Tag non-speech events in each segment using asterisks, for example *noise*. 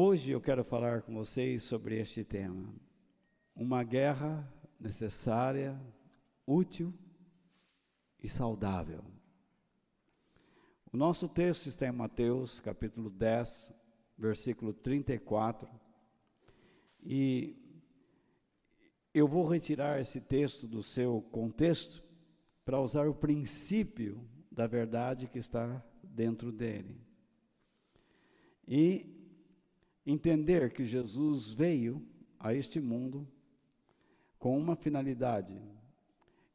Hoje eu quero falar com vocês sobre este tema. Uma guerra necessária, útil e saudável. O nosso texto está em Mateus, capítulo 10, versículo 34. E eu vou retirar esse texto do seu contexto para usar o princípio da verdade que está dentro dele. E entender que Jesus veio a este mundo com uma finalidade.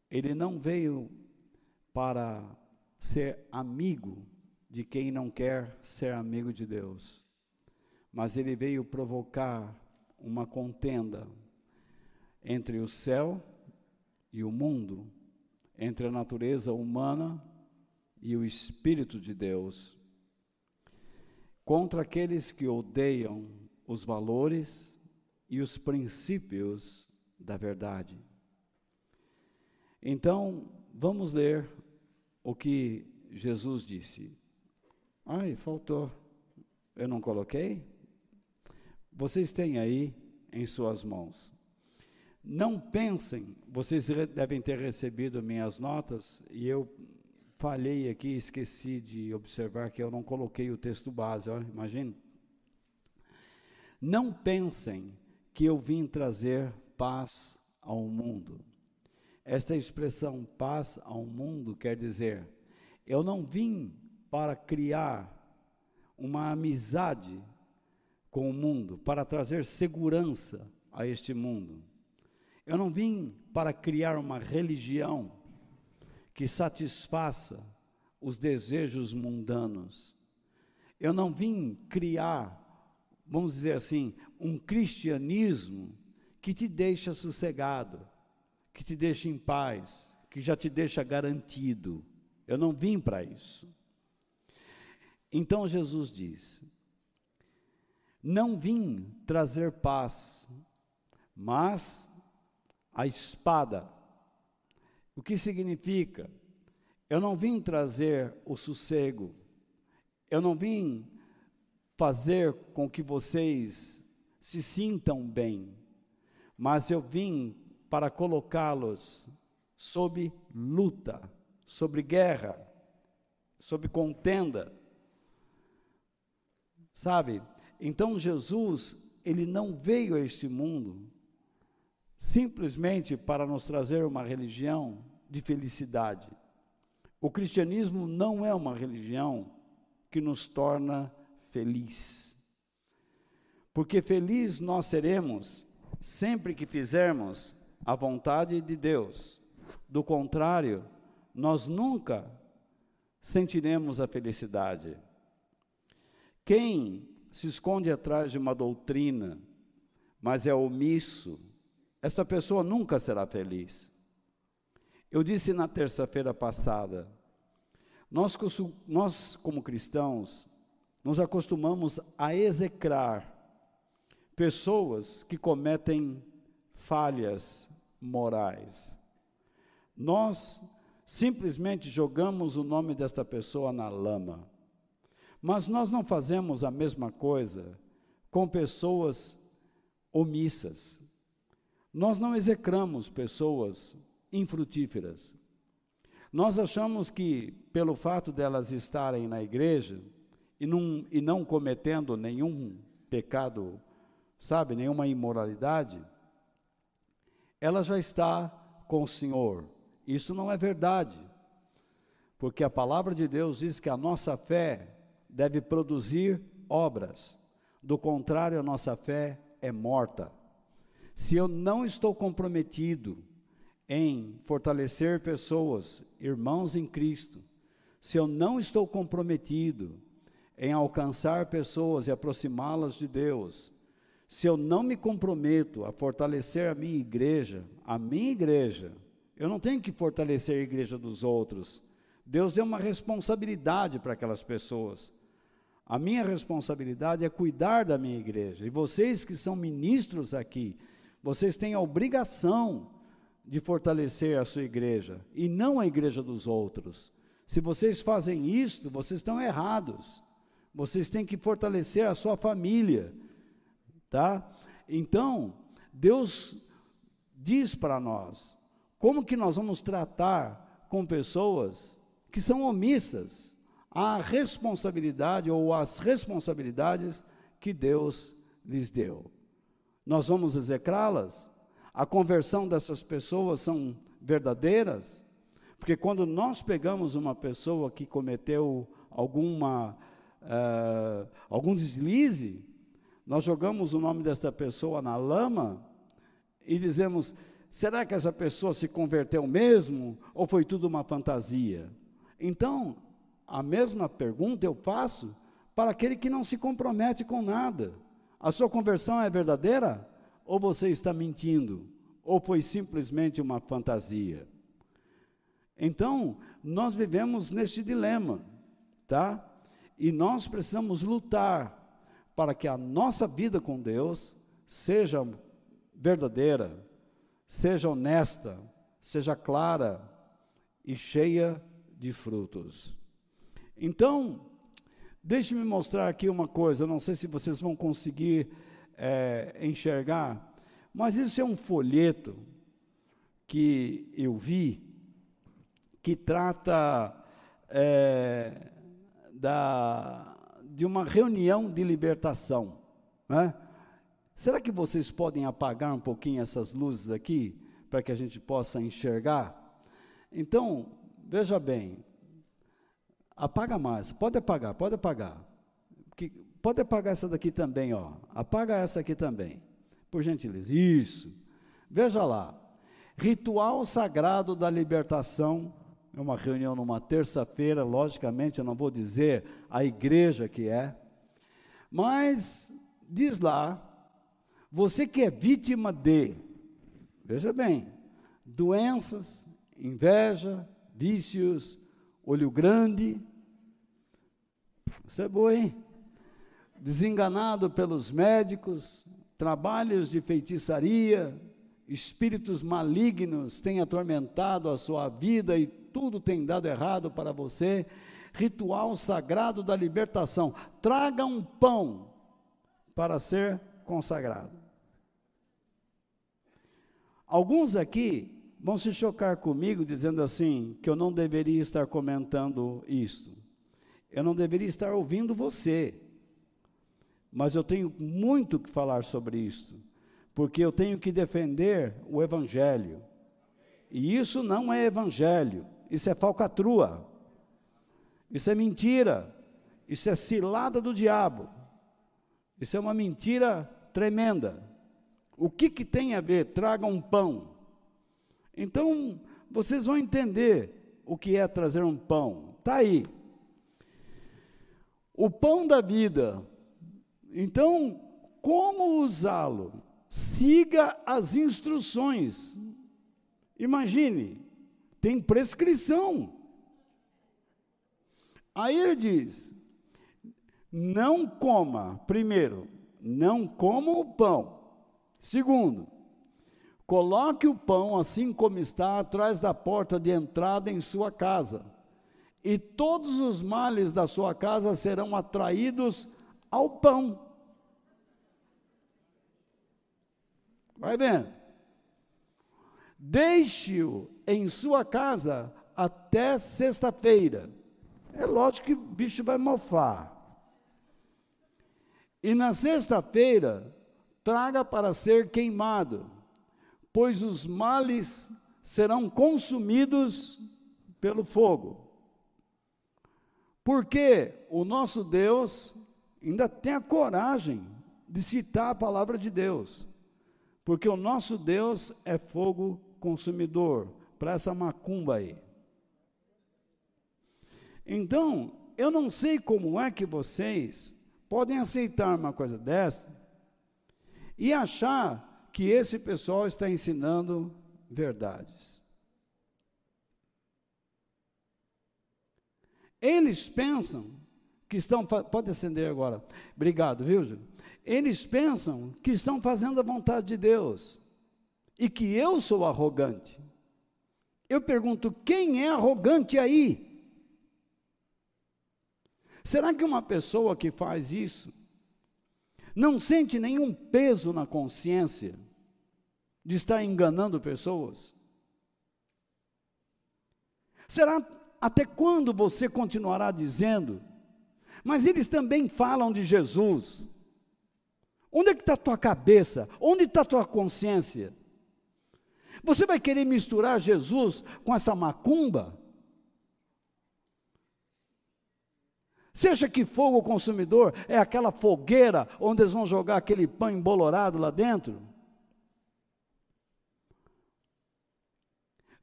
Ele não veio para ser amigo de quem não quer ser amigo de Deus, mas ele veio provocar uma contenda entre o céu e o mundo, entre a natureza humana e o Espírito de Deus contra aqueles que odeiam os valores e os princípios da verdade. Então, vamos ler o que Jesus disse. Ai, faltou. Eu não coloquei? Vocês têm aí em suas mãos. Não pensem, vocês devem ter recebido minhas notas e eu falhei aqui, esqueci de observar que eu não coloquei o texto base, olha, imagina. Não pensem que eu vim trazer paz ao mundo. Esta expressão paz ao mundo quer dizer, eu não vim para criar uma amizade com o mundo, para trazer segurança a este mundo. Eu não vim para criar uma religião que satisfaça os desejos mundanos. Eu não vim criar, vamos dizer assim, um cristianismo que te deixa sossegado, que te deixa em paz, que já te deixa garantido. Eu não vim para isso. Então Jesus diz: Não vim trazer paz, mas a espada o que significa? Eu não vim trazer o sossego, eu não vim fazer com que vocês se sintam bem, mas eu vim para colocá-los sob luta, sobre guerra, sob contenda. Sabe? Então Jesus, ele não veio a este mundo simplesmente para nos trazer uma religião de felicidade. O cristianismo não é uma religião que nos torna feliz. Porque feliz nós seremos sempre que fizermos a vontade de Deus. Do contrário, nós nunca sentiremos a felicidade. Quem se esconde atrás de uma doutrina, mas é omisso essa pessoa nunca será feliz. Eu disse na terça-feira passada, nós, nós, como cristãos, nos acostumamos a execrar pessoas que cometem falhas morais. Nós simplesmente jogamos o nome desta pessoa na lama. Mas nós não fazemos a mesma coisa com pessoas omissas, nós não execramos pessoas infrutíferas. Nós achamos que, pelo fato delas estarem na igreja e não, e não cometendo nenhum pecado, sabe, nenhuma imoralidade, ela já está com o Senhor. Isso não é verdade, porque a palavra de Deus diz que a nossa fé deve produzir obras, do contrário, a nossa fé é morta. Se eu não estou comprometido em fortalecer pessoas, irmãos em Cristo, se eu não estou comprometido em alcançar pessoas e aproximá-las de Deus, se eu não me comprometo a fortalecer a minha igreja, a minha igreja, eu não tenho que fortalecer a igreja dos outros. Deus deu uma responsabilidade para aquelas pessoas. A minha responsabilidade é cuidar da minha igreja. E vocês que são ministros aqui, vocês têm a obrigação de fortalecer a sua igreja e não a igreja dos outros. Se vocês fazem isto, vocês estão errados. Vocês têm que fortalecer a sua família. tá? Então, Deus diz para nós como que nós vamos tratar com pessoas que são omissas à responsabilidade ou às responsabilidades que Deus lhes deu. Nós vamos execrá-las? A conversão dessas pessoas são verdadeiras? Porque quando nós pegamos uma pessoa que cometeu alguma, uh, algum deslize, nós jogamos o nome dessa pessoa na lama e dizemos: será que essa pessoa se converteu mesmo ou foi tudo uma fantasia? Então, a mesma pergunta eu faço para aquele que não se compromete com nada. A sua conversão é verdadeira ou você está mentindo? Ou foi simplesmente uma fantasia? Então, nós vivemos neste dilema, tá? E nós precisamos lutar para que a nossa vida com Deus seja verdadeira, seja honesta, seja clara e cheia de frutos. Então, deixe-me mostrar aqui uma coisa, não sei se vocês vão conseguir é, enxergar, mas isso é um folheto que eu vi, que trata é, da, de uma reunião de libertação. Né? Será que vocês podem apagar um pouquinho essas luzes aqui, para que a gente possa enxergar? Então, veja bem, apaga mais, pode apagar, pode apagar. pode apagar essa daqui também, ó. Apaga essa aqui também, por gentileza. Isso. Veja lá. Ritual sagrado da libertação. É uma reunião numa terça-feira, logicamente, eu não vou dizer a igreja que é, mas diz lá você que é vítima de, veja bem, doenças, inveja, vícios, olho grande, você é boa, hein? Desenganado pelos médicos, trabalhos de feitiçaria, espíritos malignos têm atormentado a sua vida e tudo tem dado errado para você. Ritual sagrado da libertação. Traga um pão para ser consagrado. Alguns aqui vão se chocar comigo dizendo assim, que eu não deveria estar comentando isto. Eu não deveria estar ouvindo você. Mas eu tenho muito que falar sobre isto, porque eu tenho que defender o evangelho. E isso não é evangelho, isso é falcatrua. Isso é mentira. Isso é cilada do diabo. Isso é uma mentira tremenda. O que, que tem a ver? Traga um pão. Então, vocês vão entender o que é trazer um pão. Está aí. O pão da vida. Então, como usá-lo? Siga as instruções. Imagine, tem prescrição. Aí ele diz: não coma, primeiro, não coma o pão Segundo, coloque o pão assim como está atrás da porta de entrada em sua casa, e todos os males da sua casa serão atraídos ao pão. Vai vendo? Deixe-o em sua casa até sexta-feira. É lógico que o bicho vai mofar. E na sexta-feira, traga para ser queimado, pois os males serão consumidos pelo fogo. Porque o nosso Deus ainda tem a coragem de citar a palavra de Deus. Porque o nosso Deus é fogo consumidor, para essa macumba aí. Então, eu não sei como é que vocês podem aceitar uma coisa dessa, e achar que esse pessoal está ensinando verdades. Eles pensam que estão. Pode acender agora. Obrigado, viu, Júlio? Eles pensam que estão fazendo a vontade de Deus e que eu sou arrogante. Eu pergunto: quem é arrogante aí? Será que uma pessoa que faz isso Não sente nenhum peso na consciência de estar enganando pessoas? Será até quando você continuará dizendo, mas eles também falam de Jesus? Onde é que está a tua cabeça? Onde está a tua consciência? Você vai querer misturar Jesus com essa macumba? Acha que fogo consumidor é aquela fogueira onde eles vão jogar aquele pão embolorado lá dentro?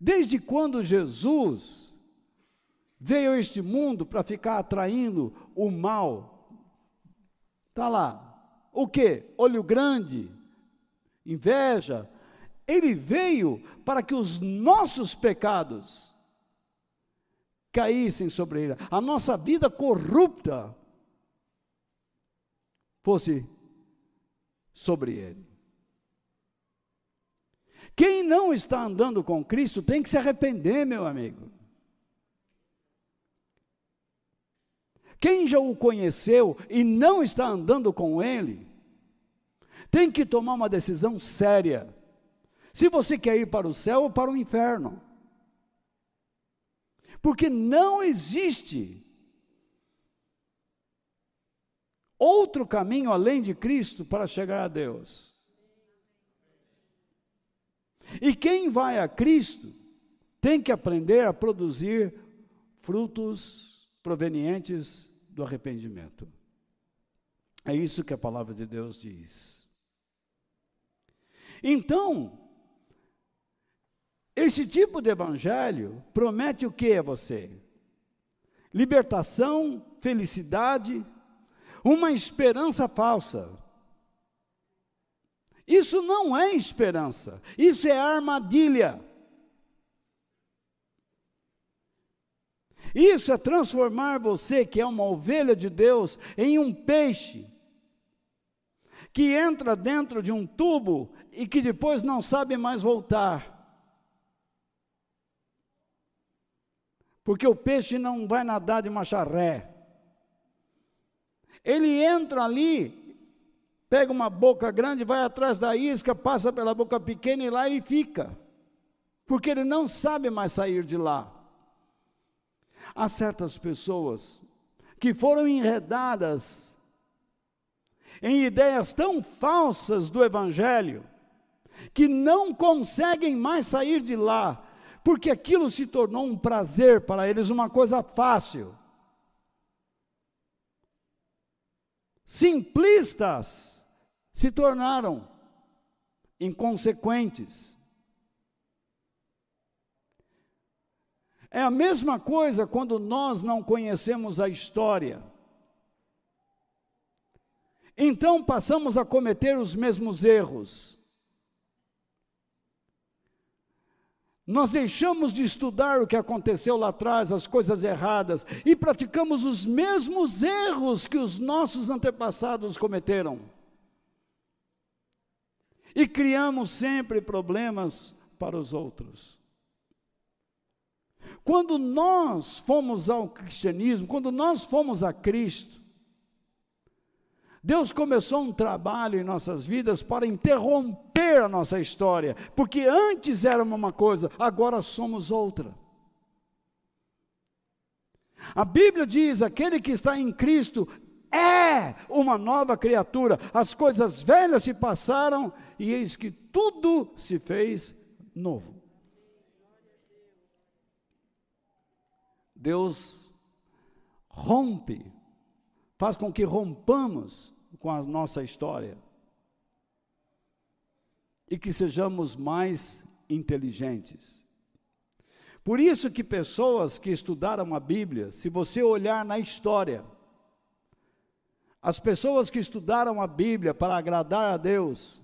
Desde quando Jesus veio a este mundo para ficar atraindo o mal? Está lá. O que? Olho grande, inveja. Ele veio para que os nossos pecados caíssem sobre ele, a nossa vida corrupta fosse sobre ele. Quem não está andando com Cristo tem que se arrepender, meu amigo. Quem já o conheceu e não está andando com ele, tem que tomar uma decisão séria. Se você quer ir para o céu ou para o inferno. Porque não existe outro caminho além de Cristo para chegar a Deus. E quem vai a Cristo tem que aprender a produzir frutos provenientes do arrependimento. É isso que a palavra de Deus diz. Então, esse tipo de evangelho promete o que a você? Libertação, felicidade, uma esperança falsa. Isso não é esperança, isso é armadilha. Isso é transformar você, que é uma ovelha de Deus, em um peixe que entra dentro de um tubo e que depois não sabe mais voltar. Porque o peixe não vai nadar de macharré. Ele entra ali pega uma boca grande, vai atrás da isca, passa pela boca pequena e lá ele fica, porque ele não sabe mais sair de lá. Há certas pessoas que foram enredadas em ideias tão falsas do Evangelho, que não conseguem mais sair de lá, porque aquilo se tornou um prazer para eles, uma coisa fácil. Simplistas se tornaram inconsequentes. É a mesma coisa quando nós não conhecemos a história. Então passamos a cometer os mesmos erros. Nós deixamos de estudar o que aconteceu lá atrás, as coisas erradas, e praticamos os mesmos erros que os nossos antepassados cometeram e criamos sempre problemas para os outros. Quando nós fomos ao cristianismo, quando nós fomos a Cristo, Deus começou um trabalho em nossas vidas para interromper a nossa história, porque antes éramos uma coisa, agora somos outra. A Bíblia diz: aquele que está em Cristo é uma nova criatura, as coisas velhas se passaram e eis que tudo se fez novo. Deus rompe, faz com que rompamos com a nossa história e que sejamos mais inteligentes. Por isso que pessoas que estudaram a Bíblia, se você olhar na história, as pessoas que estudaram a Bíblia para agradar a Deus,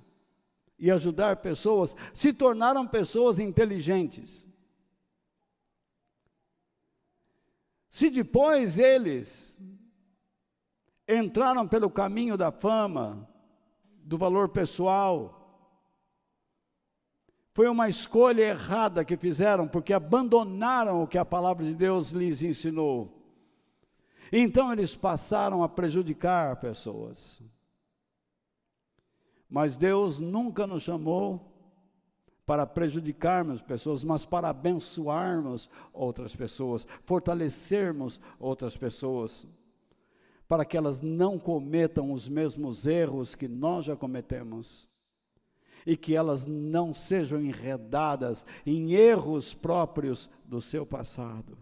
e ajudar pessoas, se tornaram pessoas inteligentes. Se depois eles entraram pelo caminho da fama, do valor pessoal, foi uma escolha errada que fizeram, porque abandonaram o que a palavra de Deus lhes ensinou. Então eles passaram a prejudicar pessoas. Mas Deus nunca nos chamou para prejudicarmos pessoas, mas para abençoarmos outras pessoas, fortalecermos outras pessoas, para que elas não cometam os mesmos erros que nós já cometemos e que elas não sejam enredadas em erros próprios do seu passado.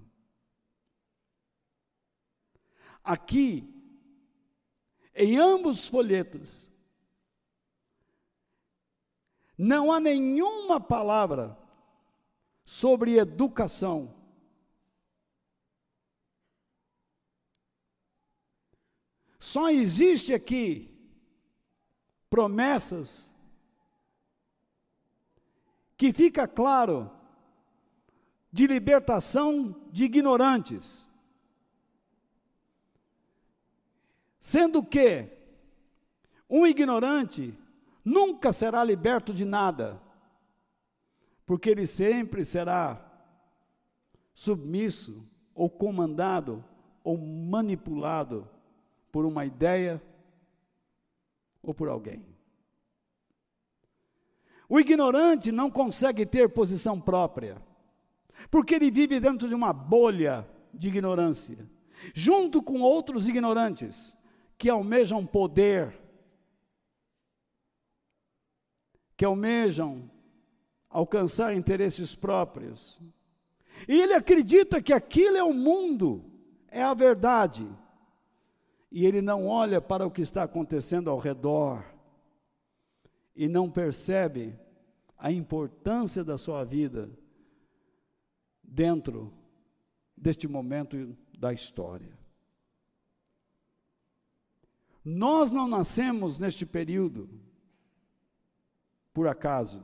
Aqui, em ambos os folhetos, não há nenhuma palavra sobre educação. Só existe aqui promessas que fica claro de libertação de ignorantes. Sendo que um ignorante nunca será liberto de nada, porque ele sempre será submisso ou comandado ou manipulado por uma ideia ou por alguém. O ignorante não consegue ter posição própria, porque ele vive dentro de uma bolha de ignorância, junto com outros ignorantes que almejam poder, que almejam alcançar interesses próprios. E ele acredita que aquilo é o mundo, é a verdade. E ele não olha para o que está acontecendo ao redor e não percebe a importância da sua vida dentro deste momento da história. Nós não nascemos neste período por acaso.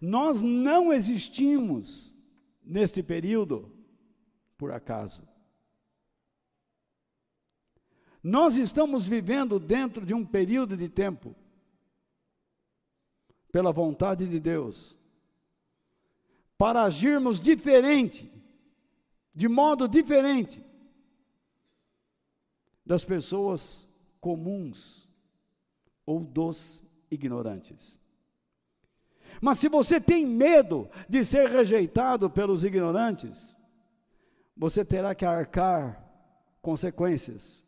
Nós não existimos neste período por acaso. Nós estamos vivendo dentro de um período de tempo, pela vontade de Deus, para agirmos diferente, de modo diferente das pessoas comuns ou dos ignorantes. Mas se você tem medo de ser rejeitado pelos ignorantes, você terá que arcar consequências.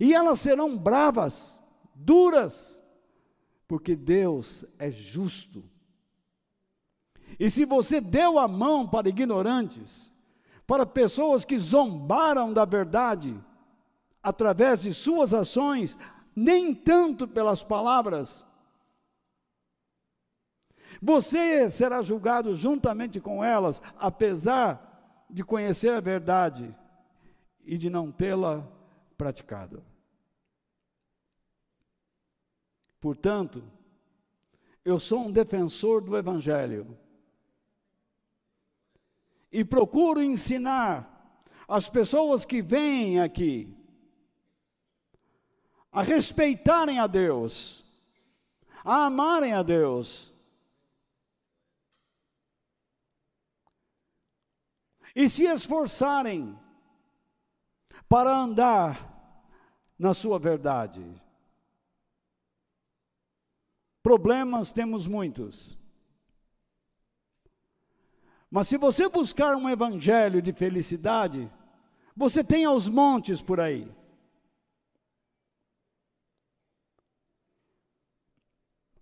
E elas serão bravas, duras, porque Deus é justo. E se você deu a mão para ignorantes, para pessoas que zombaram da verdade, através de suas ações, nem tanto pelas palavras, você será julgado juntamente com elas, apesar de conhecer a verdade e de não tê-la praticado. Portanto, eu sou um defensor do Evangelho e procuro ensinar as pessoas que vêm aqui a respeitarem a Deus, a amarem a Deus e se esforçarem para andar na sua verdade. Problemas temos muitos. Mas se você buscar um evangelho de felicidade, você tem aos montes por aí.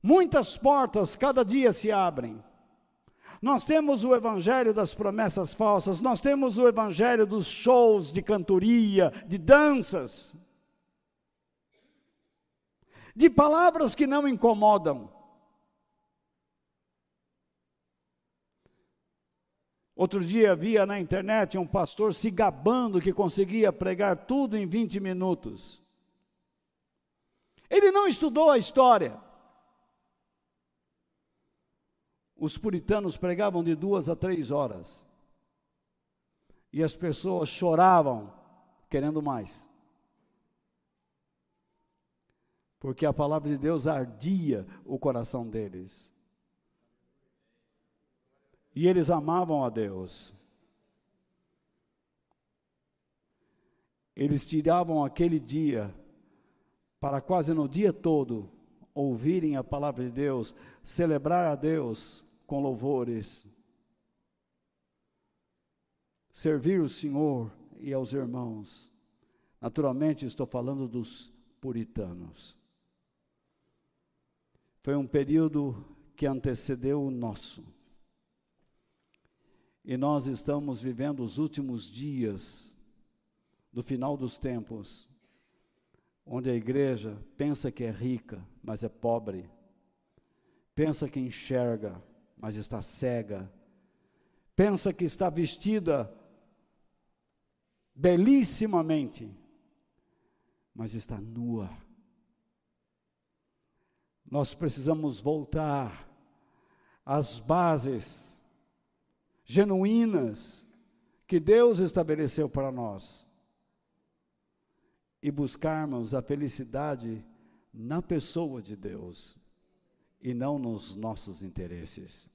Muitas portas cada dia se abrem. Nós temos o evangelho das promessas falsas, nós temos o evangelho dos shows de cantoria, de danças, de palavras que não incomodam. Outro dia via na internet um pastor se gabando que conseguia pregar tudo em 20 minutos. Ele não estudou a história. Os puritanos pregavam de duas a três horas. E as pessoas choravam, querendo mais. Porque a palavra de Deus ardia o coração deles. E eles amavam a Deus. Eles tiravam aquele dia para quase no dia todo ouvirem a palavra de Deus, celebrar a Deus com louvores, servir o Senhor e aos irmãos. Naturalmente, estou falando dos puritanos. Foi um período que antecedeu o nosso. E nós estamos vivendo os últimos dias do final dos tempos, onde a igreja pensa que é rica, mas é pobre, pensa que enxerga, mas está cega, pensa que está vestida belíssimamente, mas está nua. Nós precisamos voltar às bases genuínas que Deus estabeleceu para nós e buscarmos a felicidade na pessoa de Deus e não nos nossos interesses.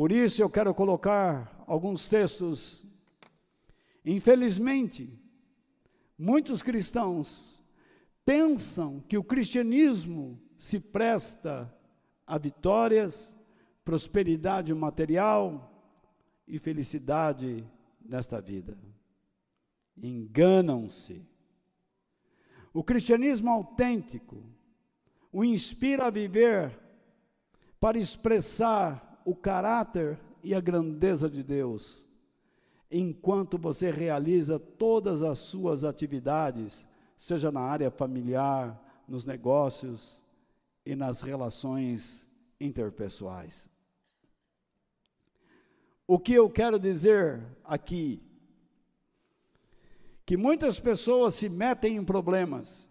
Por isso eu quero colocar alguns textos. Infelizmente, muitos cristãos pensam que o cristianismo se presta a vitórias, prosperidade material e felicidade nesta vida. Enganam-se. O cristianismo autêntico o inspira a viver para expressar o caráter e a grandeza de Deus, enquanto você realiza todas as suas atividades, seja na área familiar, nos negócios e nas relações interpessoais. O que eu quero dizer aqui que muitas pessoas se metem em problemas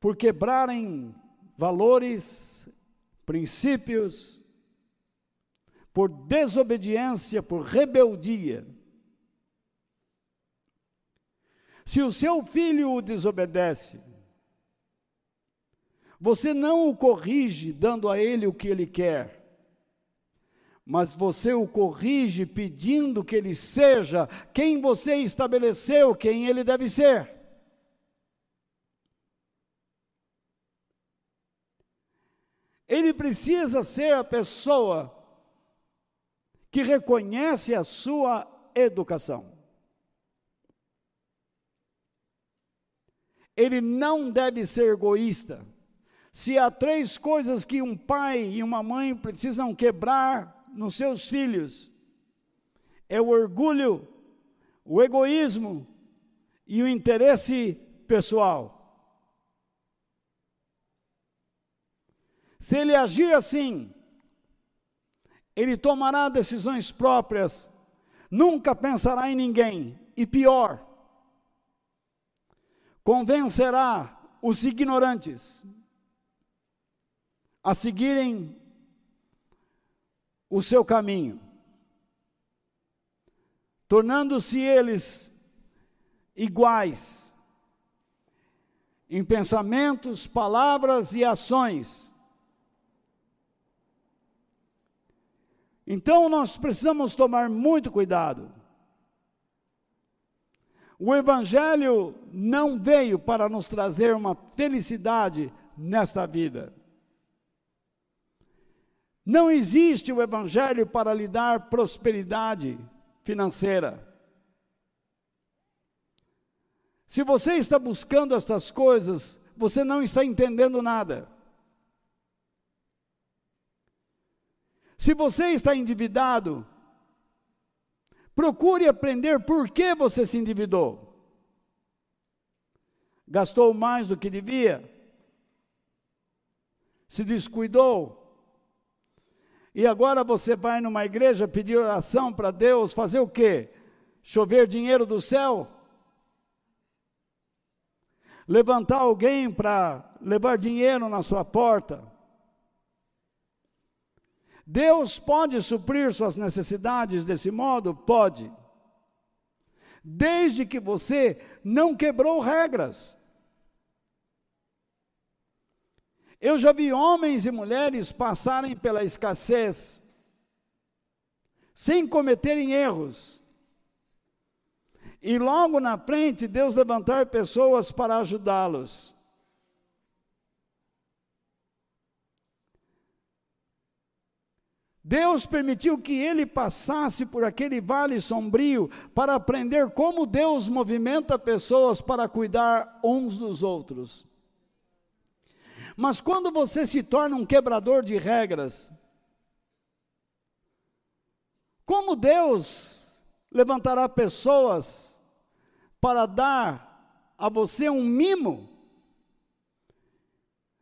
por quebrarem valores, princípios, por desobediência, por rebeldia. Se o seu filho o desobedece, você não o corrige dando a ele o que ele quer mas você o corrige pedindo que ele seja quem você estabeleceu, quem ele deve ser. Ele precisa ser a pessoa que reconhece a sua educação. Ele não deve ser egoísta. Se há três coisas que um pai e uma mãe precisam quebrar nos seus filhos é o orgulho, o egoísmo e o interesse pessoal. Se ele agir assim, ele tomará decisões próprias, nunca pensará em ninguém, e pior, convencerá os ignorantes a seguirem o seu caminho, tornando-se eles iguais em pensamentos, palavras e ações. Então nós precisamos tomar muito cuidado. O Evangelho não veio para nos trazer uma felicidade nesta vida. Não existe o Evangelho para lhe dar prosperidade financeira. Se você está buscando estas coisas, você não está entendendo nada. Se você está endividado, procure aprender por que você se endividou. Gastou mais do que devia? Se descuidou? E agora você vai numa igreja pedir oração para Deus, fazer o quê? Chover dinheiro do céu? Levantar alguém para levar dinheiro na sua porta? Deus pode suprir suas necessidades desse modo? Pode. Desde que você não quebrou regras. Eu já vi homens e mulheres passarem pela escassez sem cometerem erros. E logo na frente, Deus levantar pessoas para ajudá-los. Deus permitiu que ele passasse por aquele vale sombrio para aprender como Deus movimenta pessoas para cuidar uns dos outros. Mas quando você se torna um quebrador de regras, como Deus levantará pessoas para dar a você um mimo,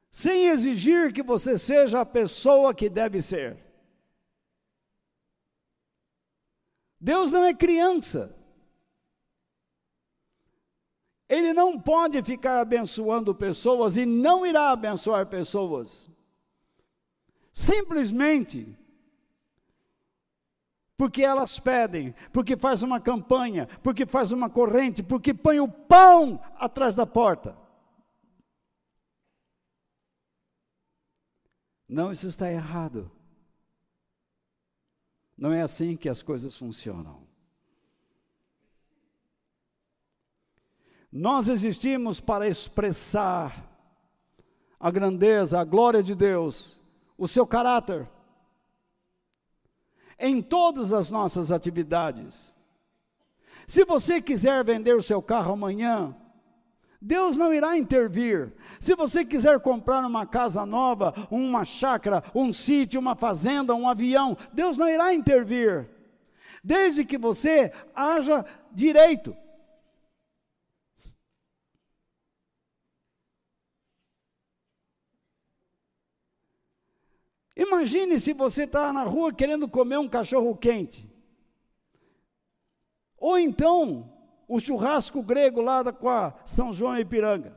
sem exigir que você seja a pessoa que deve ser? Deus não é criança. Ele não pode ficar abençoando pessoas e não irá abençoar pessoas. Simplesmente porque elas pedem, porque faz uma campanha, porque faz uma corrente, porque põe o pão atrás da porta. Não, isso está errado. Não é assim que as coisas funcionam. Nós existimos para expressar a grandeza, a glória de Deus, o seu caráter em todas as nossas atividades. Se você quiser vender o seu carro amanhã, Deus não irá intervir. Se você quiser comprar uma casa nova, uma chácara, um sítio, uma fazenda, um avião, Deus não irá intervir. Desde que você haja direito. Imagine se você está na rua querendo comer um cachorro quente. Ou então, o churrasco grego lá com a São João e Ipiranga.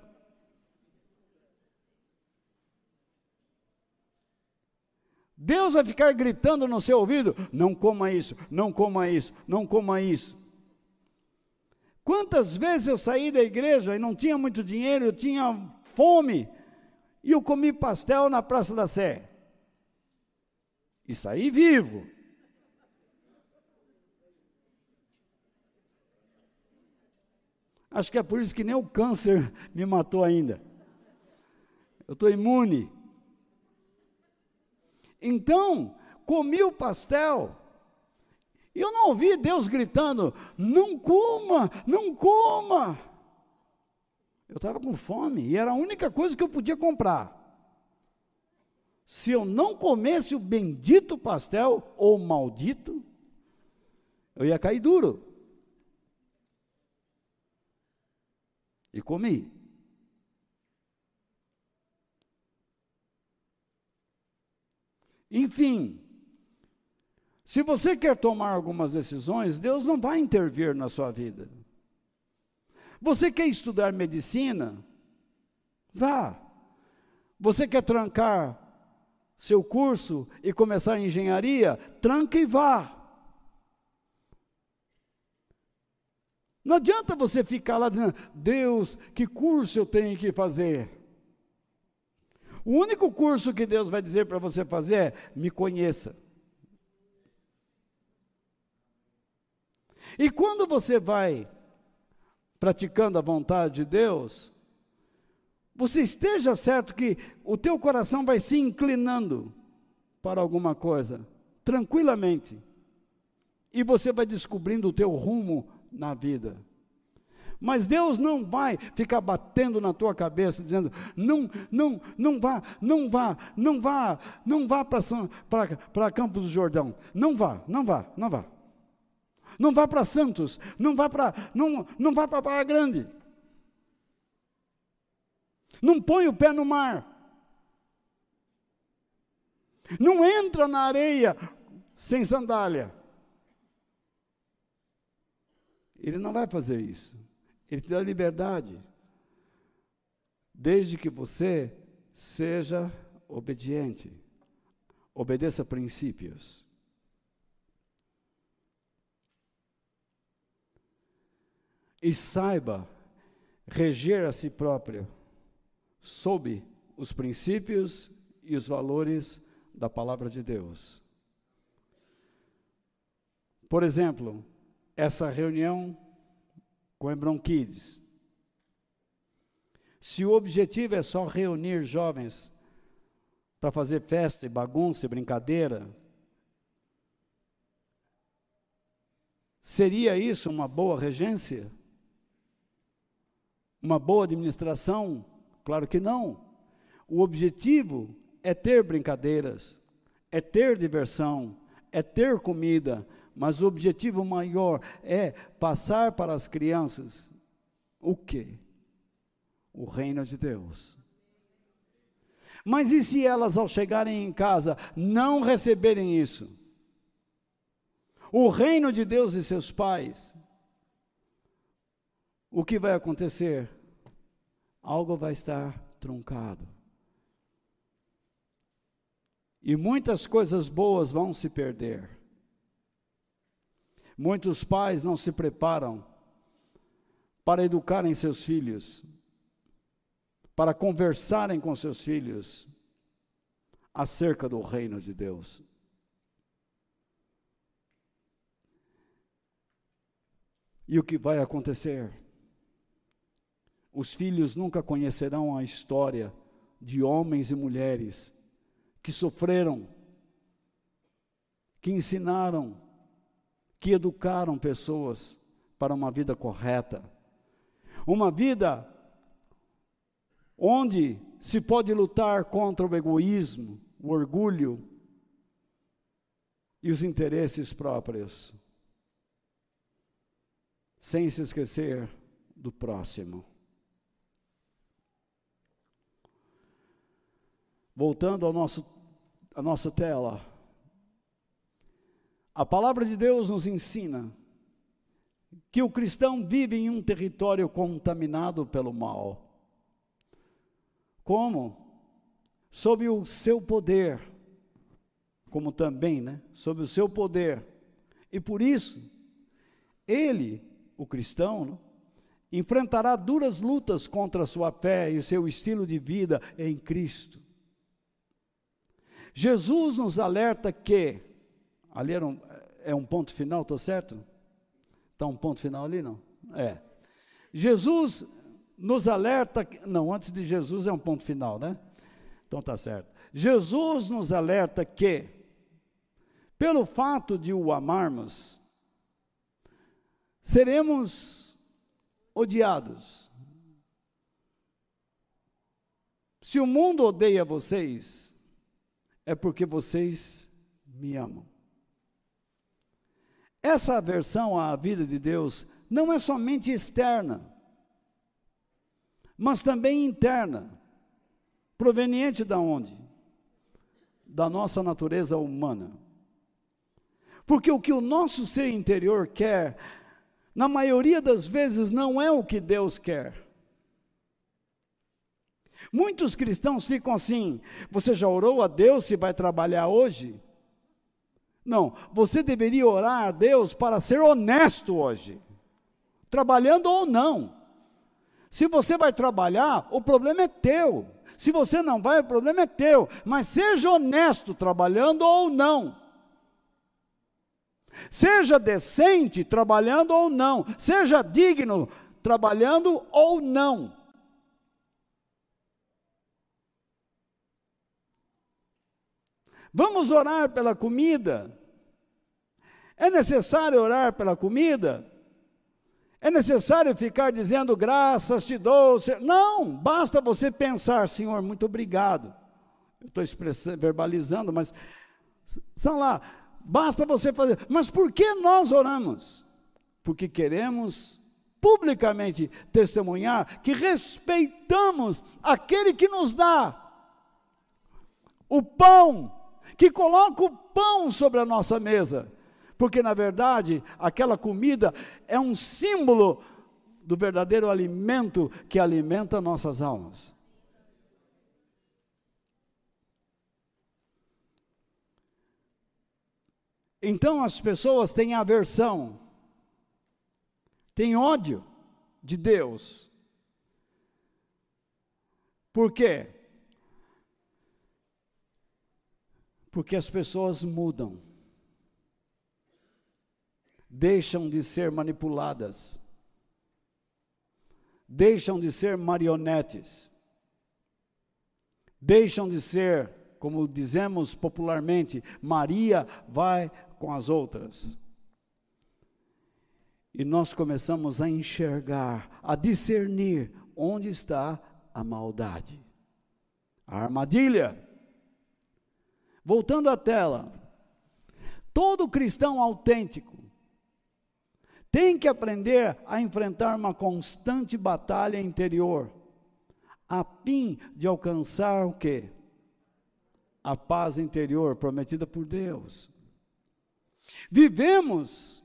Deus vai ficar gritando no seu ouvido: não coma isso, não coma isso, não coma isso. Quantas vezes eu saí da igreja e não tinha muito dinheiro, eu tinha fome, e eu comi pastel na Praça da Sé e saí vivo. Acho que é por isso que nem o câncer *laughs* me matou ainda. Eu estou imune. Então, comi o pastel. E eu não ouvi Deus gritando: não coma, não coma. Eu estava com fome e era a única coisa que eu podia comprar se eu não comesse o bendito pastel, ou maldito, eu ia cair duro. E comi. Enfim, se você quer tomar algumas decisões, Deus não vai intervir na sua vida. Você quer estudar medicina? Vá. Você quer trancar seu curso e começar engenharia, tranca e vá. Não adianta você ficar lá dizendo, Deus, que curso eu tenho que fazer? O único curso que Deus vai dizer para você fazer é: me conheça. E quando você vai praticando a vontade de Deus, você esteja certo que o teu coração vai se inclinando para alguma coisa, tranquilamente. E você vai descobrindo o teu rumo na vida. Mas Deus não vai ficar batendo na tua cabeça dizendo: "Não, não, não vá, não vá, não vá, não vá para para Campos do Jordão. Não vá, não vá, não vá. Não vá para Santos, não vá para não, não vá para Grande. Não põe o pé no mar. Não entra na areia sem sandália. Ele não vai fazer isso. Ele te dá liberdade. Desde que você seja obediente. Obedeça princípios. E saiba reger a si próprio sob os princípios e os valores da palavra de Deus. Por exemplo, essa reunião com Hebron Kids. Se o objetivo é só reunir jovens para fazer festa e bagunça e brincadeira, seria isso uma boa regência? Uma boa administração? Claro que não. O objetivo é ter brincadeiras, é ter diversão, é ter comida, mas o objetivo maior é passar para as crianças o quê? O reino de Deus. Mas e se elas, ao chegarem em casa, não receberem isso? O reino de Deus e seus pais, o que vai acontecer? Algo vai estar truncado. E muitas coisas boas vão se perder. Muitos pais não se preparam para educarem seus filhos, para conversarem com seus filhos acerca do reino de Deus. E o que vai acontecer? Os filhos nunca conhecerão a história de homens e mulheres que sofreram, que ensinaram, que educaram pessoas para uma vida correta. Uma vida onde se pode lutar contra o egoísmo, o orgulho e os interesses próprios, sem se esquecer do próximo. Voltando ao nosso, à nossa tela, a palavra de Deus nos ensina que o cristão vive em um território contaminado pelo mal. Como? Sob o seu poder, como também, né? Sob o seu poder. E por isso, ele, o cristão, né? enfrentará duras lutas contra a sua fé e seu estilo de vida em Cristo. Jesus nos alerta que, ali era um, é um ponto final, estou certo? Está um ponto final ali, não? É. Jesus nos alerta, não, antes de Jesus é um ponto final, né? Então tá certo. Jesus nos alerta que, pelo fato de o amarmos, seremos odiados. Se o mundo odeia vocês, é porque vocês me amam. Essa aversão à vida de Deus não é somente externa, mas também interna. Proveniente da onde? Da nossa natureza humana. Porque o que o nosso ser interior quer, na maioria das vezes, não é o que Deus quer. Muitos cristãos ficam assim: você já orou a Deus se vai trabalhar hoje? Não, você deveria orar a Deus para ser honesto hoje, trabalhando ou não. Se você vai trabalhar, o problema é teu. Se você não vai, o problema é teu. Mas seja honesto trabalhando ou não. Seja decente trabalhando ou não. Seja digno trabalhando ou não. Vamos orar pela comida? É necessário orar pela comida? É necessário ficar dizendo graças te dou? Não, basta você pensar, Senhor, muito obrigado. Eu estou verbalizando, mas são lá, basta você fazer. Mas por que nós oramos? Porque queremos publicamente testemunhar que respeitamos aquele que nos dá o pão que coloca o pão sobre a nossa mesa, porque na verdade aquela comida é um símbolo do verdadeiro alimento que alimenta nossas almas. Então as pessoas têm aversão, têm ódio de Deus. Por quê? Porque as pessoas mudam, deixam de ser manipuladas, deixam de ser marionetes, deixam de ser, como dizemos popularmente, Maria vai com as outras. E nós começamos a enxergar, a discernir onde está a maldade, a armadilha. Voltando à tela, todo cristão autêntico tem que aprender a enfrentar uma constante batalha interior, a fim de alcançar o quê? A paz interior prometida por Deus. Vivemos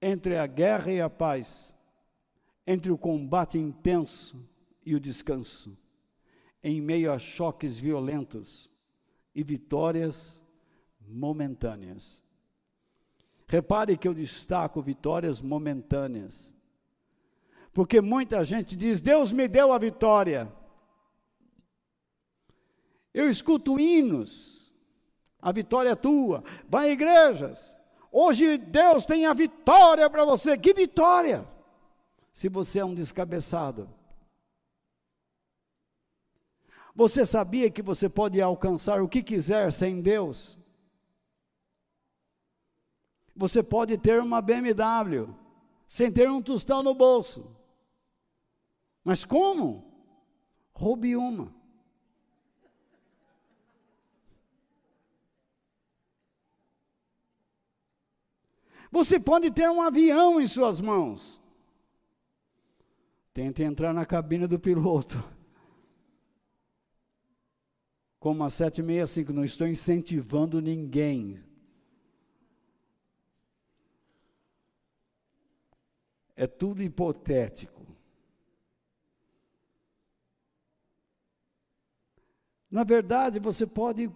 entre a guerra e a paz, entre o combate intenso e o descanso, em meio a choques violentos e vitórias momentâneas. Repare que eu destaco vitórias momentâneas. Porque muita gente diz: Deus me deu a vitória. Eu escuto hinos, a vitória é tua. Vai igrejas. Hoje Deus tem a vitória para você. Que vitória? Se você é um descabeçado. Você sabia que você pode alcançar o que quiser sem Deus? Você pode ter uma BMW sem ter um tostão no bolso. Mas como? Roube uma. Você pode ter um avião em suas mãos. Tente entrar na cabine do piloto. Como a 765, não estou incentivando ninguém é tudo hipotético. Na verdade, você pode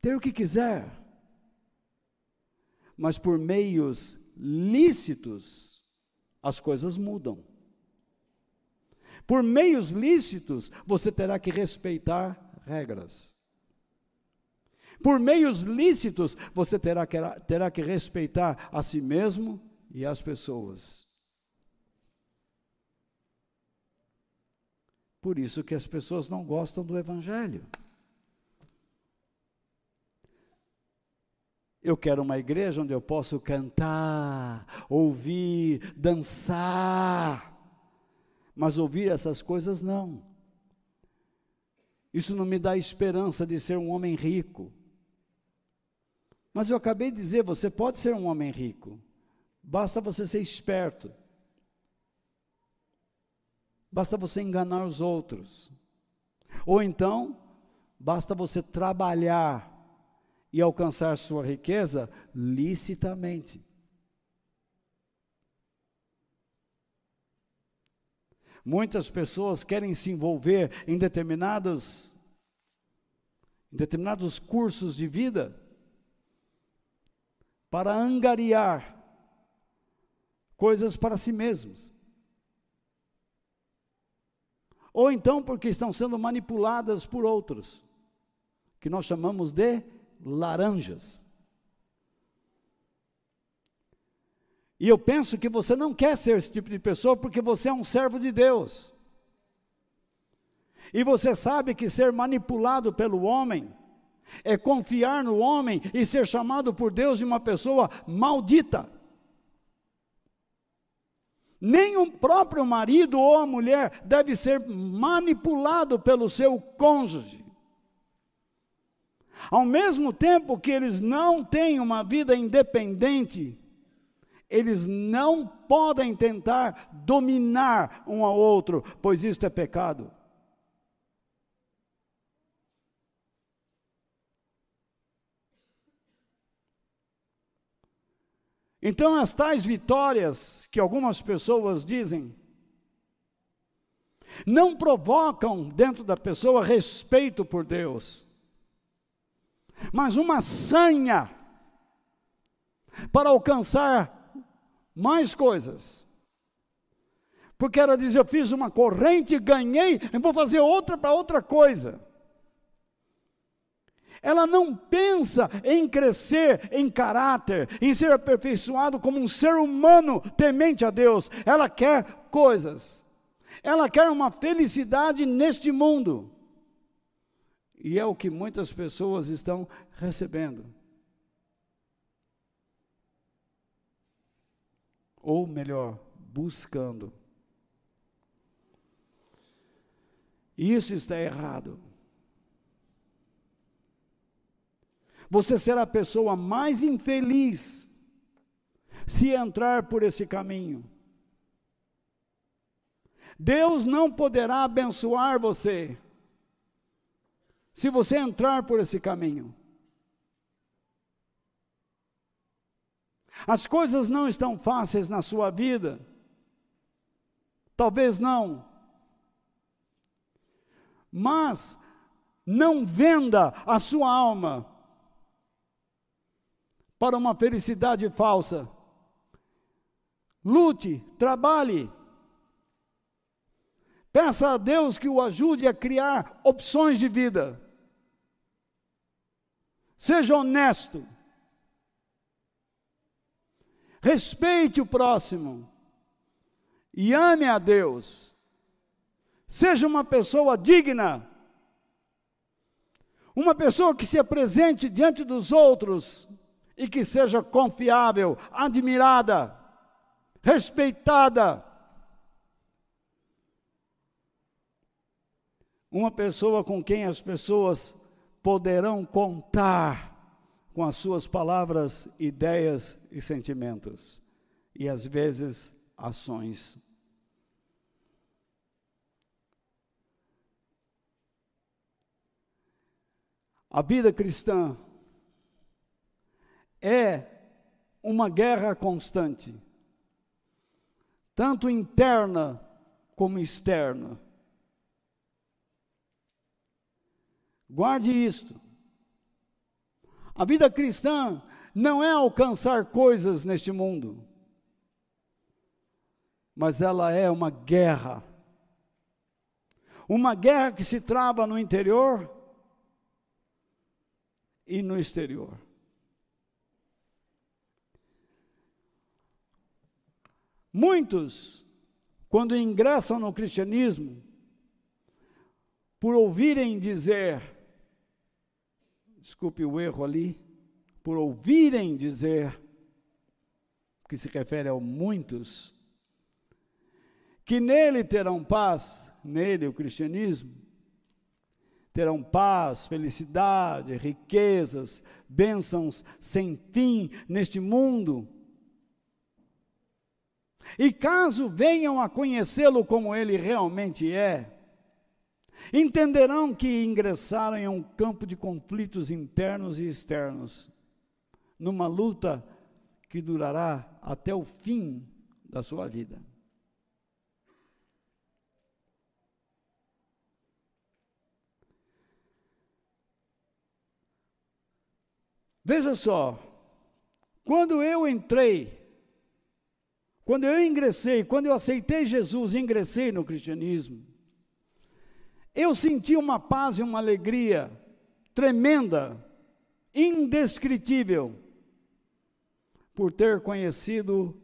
ter o que quiser, mas por meios lícitos, as coisas mudam. Por meios lícitos, você terá que respeitar regras. Por meios lícitos, você terá que, terá que respeitar a si mesmo e as pessoas. Por isso que as pessoas não gostam do Evangelho. Eu quero uma igreja onde eu posso cantar, ouvir, dançar, mas ouvir essas coisas não. Isso não me dá esperança de ser um homem rico. Mas eu acabei de dizer, você pode ser um homem rico. Basta você ser esperto. Basta você enganar os outros. Ou então, basta você trabalhar e alcançar sua riqueza licitamente. Muitas pessoas querem se envolver em determinados, em determinados cursos de vida para angariar coisas para si mesmos. Ou então porque estão sendo manipuladas por outros, que nós chamamos de laranjas. E eu penso que você não quer ser esse tipo de pessoa porque você é um servo de Deus. E você sabe que ser manipulado pelo homem é confiar no homem e ser chamado por Deus de uma pessoa maldita nem o próprio marido ou a mulher deve ser manipulado pelo seu cônjuge. Ao mesmo tempo que eles não têm uma vida independente, eles não podem tentar dominar um ao outro, pois isto é pecado. Então, as tais vitórias que algumas pessoas dizem, não provocam dentro da pessoa respeito por Deus, mas uma sanha para alcançar mais coisas. Porque ela diz: Eu fiz uma corrente, ganhei, eu vou fazer outra para outra coisa. Ela não pensa em crescer em caráter, em ser aperfeiçoado como um ser humano temente a Deus. Ela quer coisas. Ela quer uma felicidade neste mundo. E é o que muitas pessoas estão recebendo. Ou melhor, buscando. Isso está errado. Você será a pessoa mais infeliz se entrar por esse caminho. Deus não poderá abençoar você se você entrar por esse caminho. As coisas não estão fáceis na sua vida. Talvez não. Mas não venda a sua alma para uma felicidade falsa. Lute, trabalhe. Peça a Deus que o ajude a criar opções de vida. Seja honesto. Respeite o próximo. E ame a Deus. Seja uma pessoa digna. Uma pessoa que se apresente diante dos outros e que seja confiável, admirada, respeitada. Uma pessoa com quem as pessoas poderão contar com as suas palavras, ideias e sentimentos, e às vezes ações. A vida cristã é uma guerra constante, tanto interna como externa. Guarde isto. A vida cristã não é alcançar coisas neste mundo, mas ela é uma guerra. Uma guerra que se trava no interior e no exterior. Muitos, quando ingressam no cristianismo, por ouvirem dizer, desculpe o erro ali, por ouvirem dizer, que se refere a muitos, que nele terão paz, nele o cristianismo, terão paz, felicidade, riquezas, bênçãos sem fim neste mundo. E caso venham a conhecê-lo como ele realmente é, entenderão que ingressaram em um campo de conflitos internos e externos, numa luta que durará até o fim da sua vida. Veja só, quando eu entrei quando eu ingressei, quando eu aceitei Jesus ingressei no cristianismo, eu senti uma paz e uma alegria tremenda, indescritível, por ter conhecido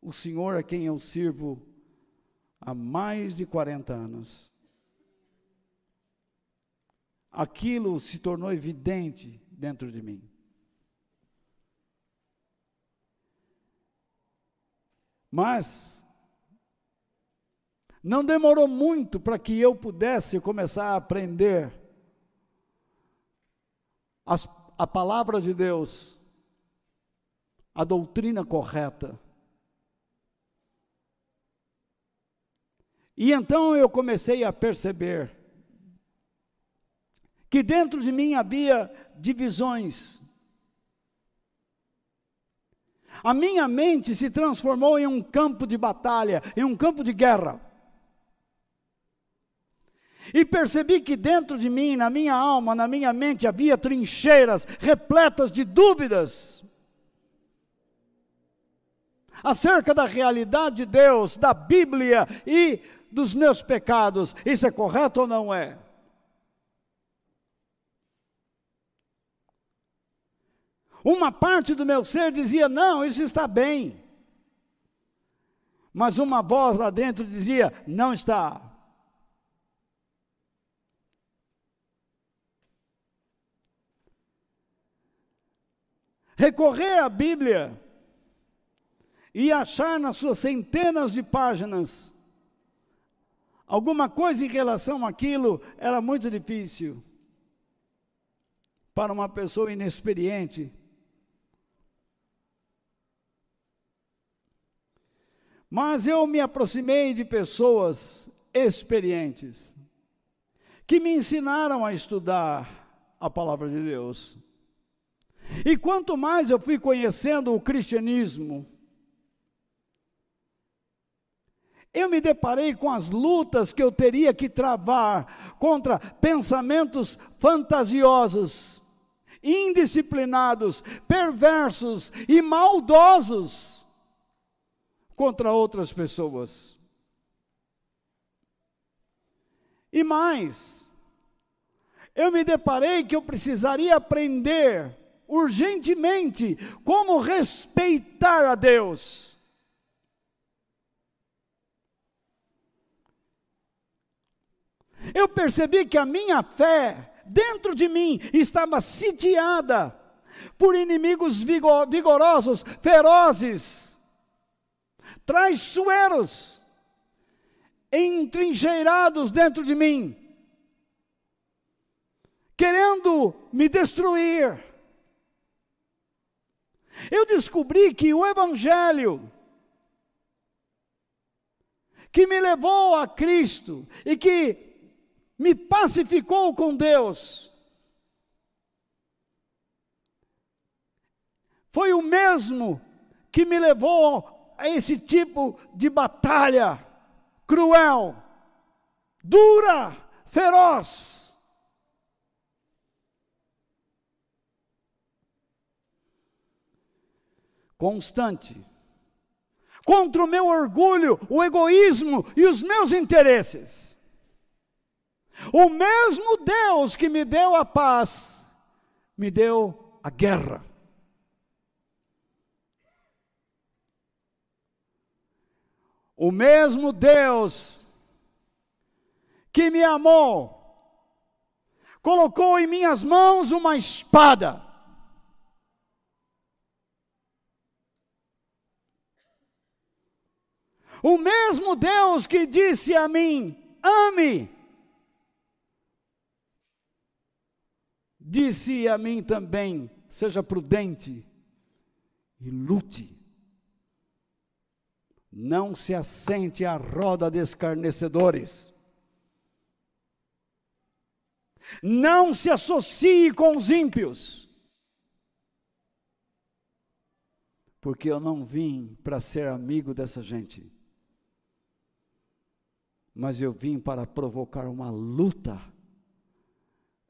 o Senhor a quem eu sirvo há mais de 40 anos. Aquilo se tornou evidente dentro de mim. Mas não demorou muito para que eu pudesse começar a aprender as, a palavra de Deus, a doutrina correta. E então eu comecei a perceber que dentro de mim havia divisões, a minha mente se transformou em um campo de batalha, em um campo de guerra. E percebi que dentro de mim, na minha alma, na minha mente, havia trincheiras repletas de dúvidas acerca da realidade de Deus, da Bíblia e dos meus pecados. Isso é correto ou não é? Uma parte do meu ser dizia: não, isso está bem. Mas uma voz lá dentro dizia: não está. Recorrer à Bíblia e achar nas suas centenas de páginas alguma coisa em relação àquilo era muito difícil para uma pessoa inexperiente. Mas eu me aproximei de pessoas experientes que me ensinaram a estudar a palavra de Deus. E quanto mais eu fui conhecendo o cristianismo, eu me deparei com as lutas que eu teria que travar contra pensamentos fantasiosos, indisciplinados, perversos e maldosos contra outras pessoas. E mais, eu me deparei que eu precisaria aprender urgentemente como respeitar a Deus. Eu percebi que a minha fé dentro de mim estava sitiada por inimigos vigorosos, ferozes, traiçoeiros, entrincheirados dentro de mim, querendo me destruir. Eu descobri que o Evangelho, que me levou a Cristo e que me pacificou com Deus. Foi o mesmo que me levou a esse tipo de batalha cruel, dura, feroz. Constante, contra o meu orgulho, o egoísmo e os meus interesses. O mesmo Deus que me deu a paz, me deu a guerra. O mesmo Deus que me amou, colocou em minhas mãos uma espada. O mesmo Deus que disse a mim: ame Disse a mim também: seja prudente e lute. Não se assente à roda de escarnecedores. Não se associe com os ímpios. Porque eu não vim para ser amigo dessa gente. Mas eu vim para provocar uma luta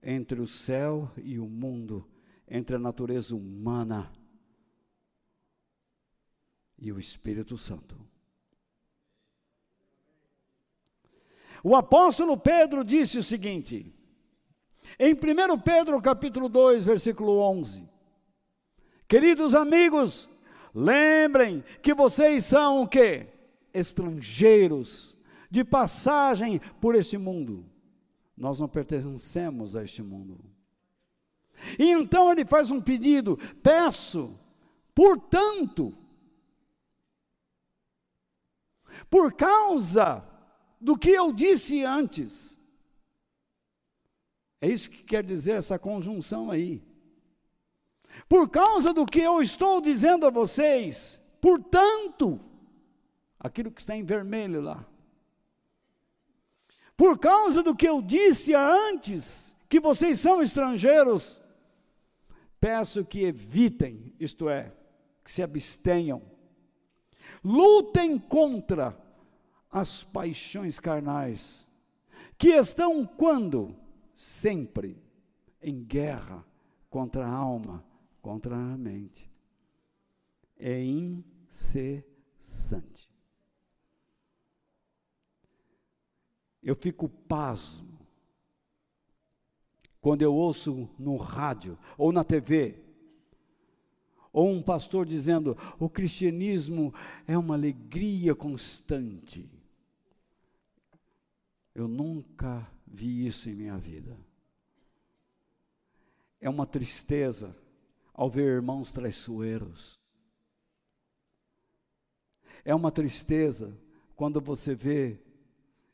entre o céu e o mundo, entre a natureza humana e o Espírito Santo. O apóstolo Pedro disse o seguinte, em 1 Pedro capítulo 2, versículo 11: Queridos amigos, lembrem que vocês são o quê? Estrangeiros, de passagem por este mundo. Nós não pertencemos a este mundo. E então ele faz um pedido: peço, portanto, por causa do que eu disse antes. É isso que quer dizer essa conjunção aí. Por causa do que eu estou dizendo a vocês, portanto, aquilo que está em vermelho lá. Por causa do que eu disse antes, que vocês são estrangeiros, peço que evitem, isto é, que se abstenham, lutem contra as paixões carnais, que estão quando? Sempre em guerra contra a alma, contra a mente. É incessante. Eu fico pasmo quando eu ouço no rádio ou na TV, ou um pastor dizendo: o cristianismo é uma alegria constante. Eu nunca vi isso em minha vida. É uma tristeza ao ver irmãos traiçoeiros. É uma tristeza quando você vê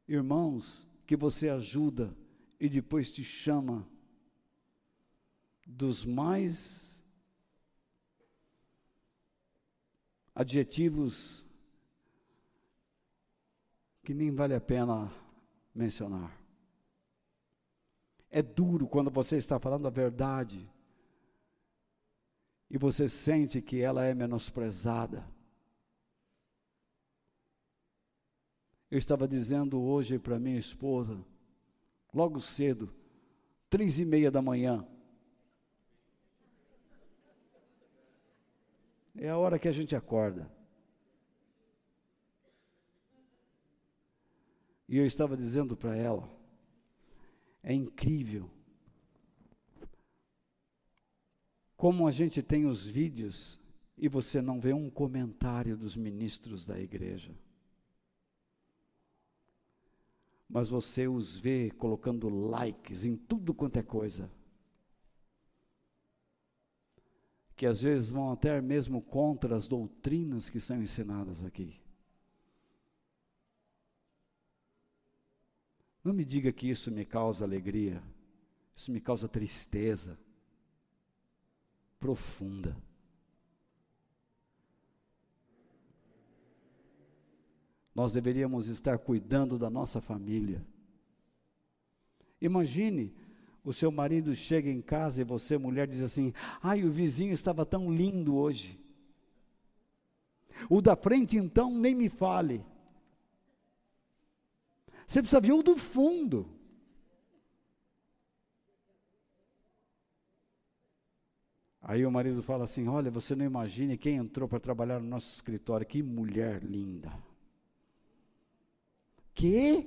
irmãos que você ajuda e depois te chama dos mais adjetivos que nem vale a pena mencionar. É duro quando você está falando a verdade e você sente que ela é menosprezada. Eu estava dizendo hoje para minha esposa, logo cedo, três e meia da manhã. É a hora que a gente acorda. E eu estava dizendo para ela, é incrível como a gente tem os vídeos e você não vê um comentário dos ministros da igreja. Mas você os vê colocando likes em tudo quanto é coisa. Que às vezes vão até mesmo contra as doutrinas que são ensinadas aqui. Não me diga que isso me causa alegria, isso me causa tristeza profunda. Nós deveríamos estar cuidando da nossa família. Imagine o seu marido chega em casa e você, mulher, diz assim: ai, o vizinho estava tão lindo hoje. O da frente, então, nem me fale. Você precisa ver o do fundo. Aí o marido fala assim: Olha, você não imagine quem entrou para trabalhar no nosso escritório, que mulher linda. Que?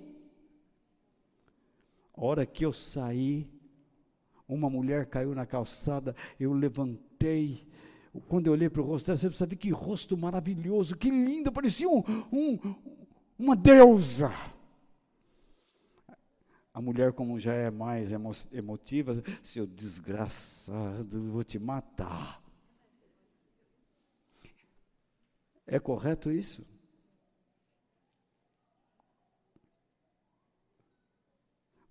A hora que eu saí, uma mulher caiu na calçada, eu levantei. Quando eu olhei para o rosto dela, você precisa ver que rosto maravilhoso, que lindo, parecia um, um, uma deusa. A mulher, como já é mais emo emotiva, seu desgraçado, vou te matar. É correto isso?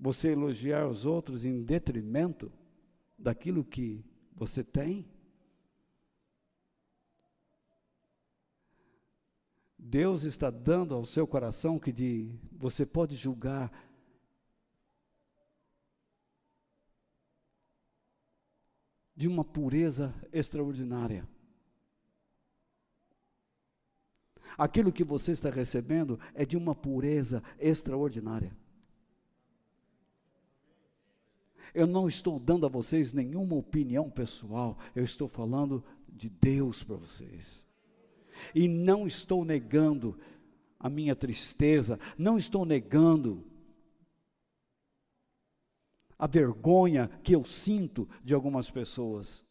Você elogiar os outros em detrimento daquilo que você tem? Deus está dando ao seu coração que de, você pode julgar de uma pureza extraordinária. Aquilo que você está recebendo é de uma pureza extraordinária. Eu não estou dando a vocês nenhuma opinião pessoal, eu estou falando de Deus para vocês. E não estou negando a minha tristeza, não estou negando a vergonha que eu sinto de algumas pessoas.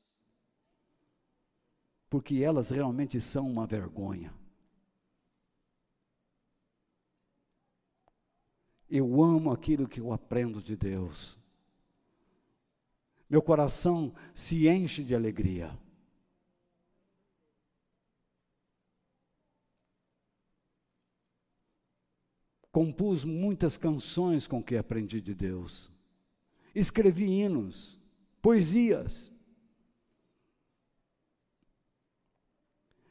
Porque elas realmente são uma vergonha. Eu amo aquilo que eu aprendo de Deus. Meu coração se enche de alegria. Compus muitas canções com que aprendi de Deus escrevi hinos, poesias.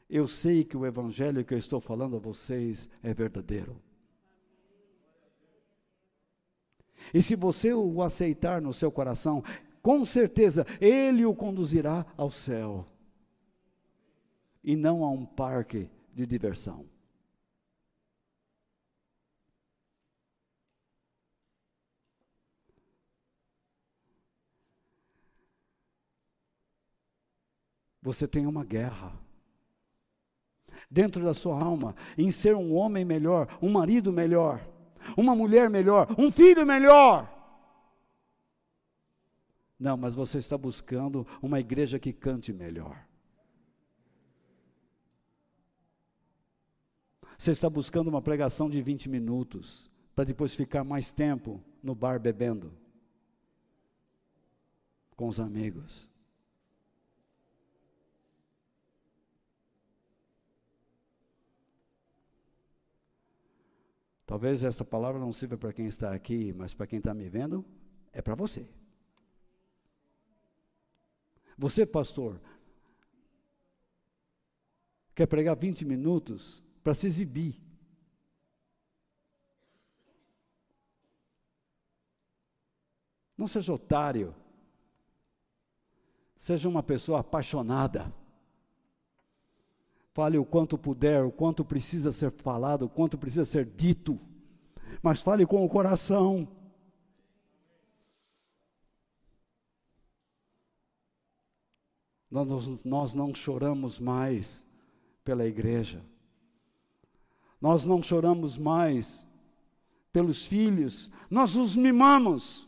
Eu sei que o evangelho que eu estou falando a vocês é verdadeiro. E se você o aceitar no seu coração, com certeza ele o conduzirá ao céu e não a um parque de diversão. você tem uma guerra. Dentro da sua alma, em ser um homem melhor, um marido melhor, uma mulher melhor, um filho melhor. Não, mas você está buscando uma igreja que cante melhor. Você está buscando uma pregação de 20 minutos, para depois ficar mais tempo no bar bebendo com os amigos. Talvez esta palavra não sirva para quem está aqui, mas para quem está me vendo, é para você. Você, pastor, quer pregar 20 minutos para se exibir. Não seja otário. Seja uma pessoa apaixonada. Fale o quanto puder, o quanto precisa ser falado, o quanto precisa ser dito. Mas fale com o coração. Nós, nós não choramos mais pela igreja. Nós não choramos mais pelos filhos. Nós os mimamos.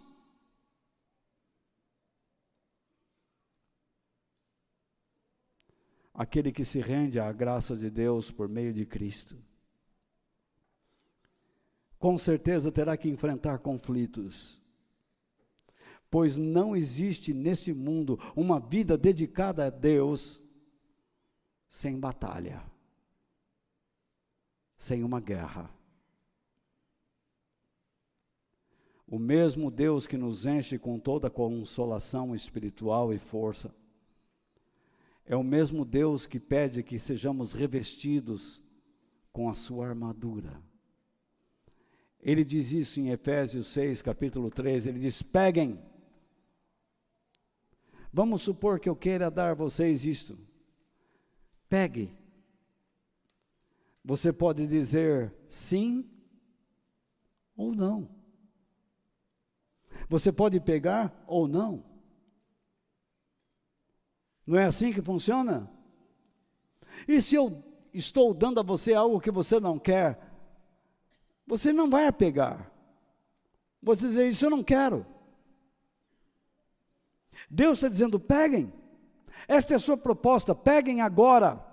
aquele que se rende à graça de Deus por meio de Cristo. Com certeza terá que enfrentar conflitos, pois não existe nesse mundo uma vida dedicada a Deus sem batalha, sem uma guerra. O mesmo Deus que nos enche com toda consolação espiritual e força, é o mesmo Deus que pede que sejamos revestidos com a sua armadura. Ele diz isso em Efésios 6, capítulo 13. Ele diz: Peguem. Vamos supor que eu queira dar a vocês isto. Pegue. Você pode dizer sim ou não. Você pode pegar ou não. Não é assim que funciona? E se eu estou dando a você algo que você não quer, você não vai pegar. Você dizer, isso eu não quero. Deus está dizendo, peguem. Esta é a sua proposta, peguem agora.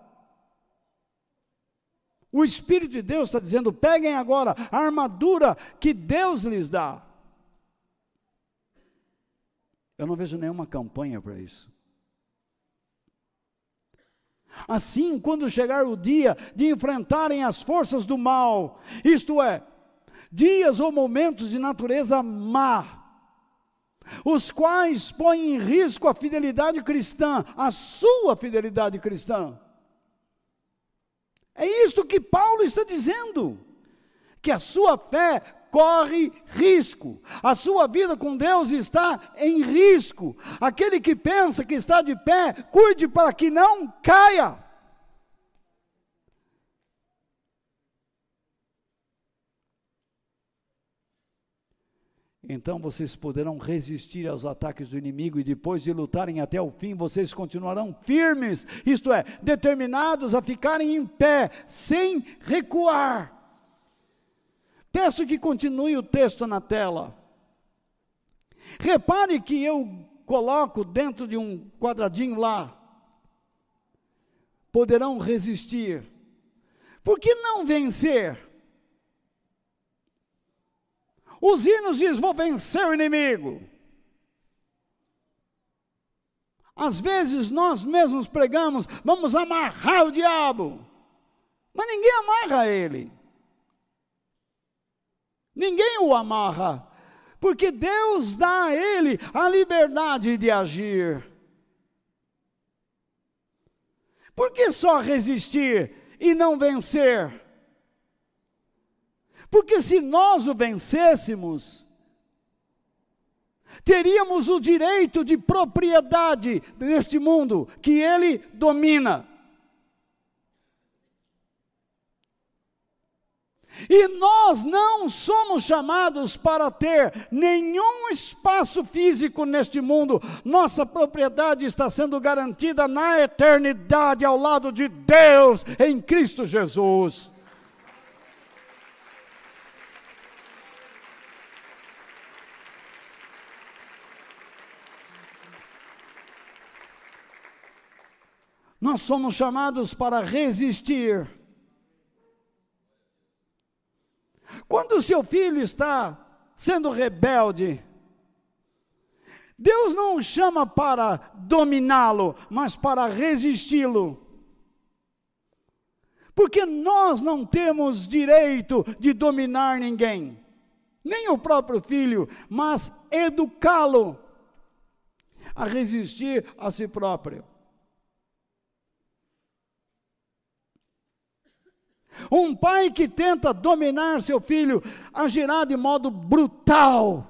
O Espírito de Deus está dizendo: peguem agora a armadura que Deus lhes dá. Eu não vejo nenhuma campanha para isso. Assim, quando chegar o dia de enfrentarem as forças do mal, isto é, dias ou momentos de natureza má, os quais põem em risco a fidelidade cristã, a sua fidelidade cristã. É isto que Paulo está dizendo, que a sua fé corre risco. A sua vida com Deus está em risco. Aquele que pensa que está de pé, cuide para que não caia. Então vocês poderão resistir aos ataques do inimigo e depois de lutarem até o fim, vocês continuarão firmes, isto é, determinados a ficarem em pé, sem recuar. Peço que continue o texto na tela. Repare que eu coloco dentro de um quadradinho lá. Poderão resistir. Por que não vencer? Os hinos diz: vou vencer o inimigo. Às vezes nós mesmos pregamos, vamos amarrar o diabo. Mas ninguém amarra ele. Ninguém o amarra, porque Deus dá a ele a liberdade de agir. Por que só resistir e não vencer? Porque se nós o vencêssemos, teríamos o direito de propriedade neste mundo que ele domina. E nós não somos chamados para ter nenhum espaço físico neste mundo. Nossa propriedade está sendo garantida na eternidade ao lado de Deus em Cristo Jesus. Nós somos chamados para resistir Quando o seu filho está sendo rebelde, Deus não o chama para dominá-lo, mas para resisti-lo. Porque nós não temos direito de dominar ninguém, nem o próprio filho, mas educá-lo a resistir a si próprio. Um pai que tenta dominar seu filho agirá de modo brutal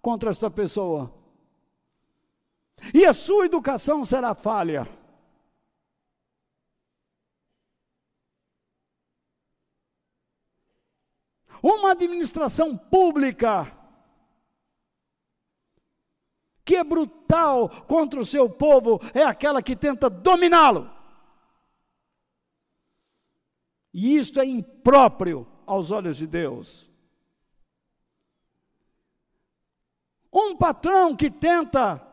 contra essa pessoa. E a sua educação será falha. Uma administração pública que é brutal contra o seu povo é aquela que tenta dominá-lo. E isto é impróprio aos olhos de Deus. Um patrão que tenta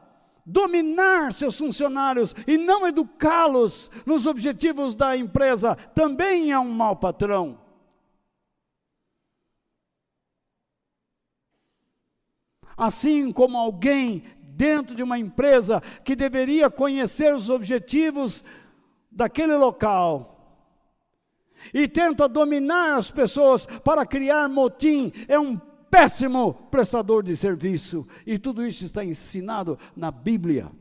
dominar seus funcionários e não educá-los nos objetivos da empresa também é um mau patrão. Assim como alguém dentro de uma empresa que deveria conhecer os objetivos daquele local e tenta dominar as pessoas para criar motim, é um péssimo prestador de serviço. E tudo isso está ensinado na Bíblia.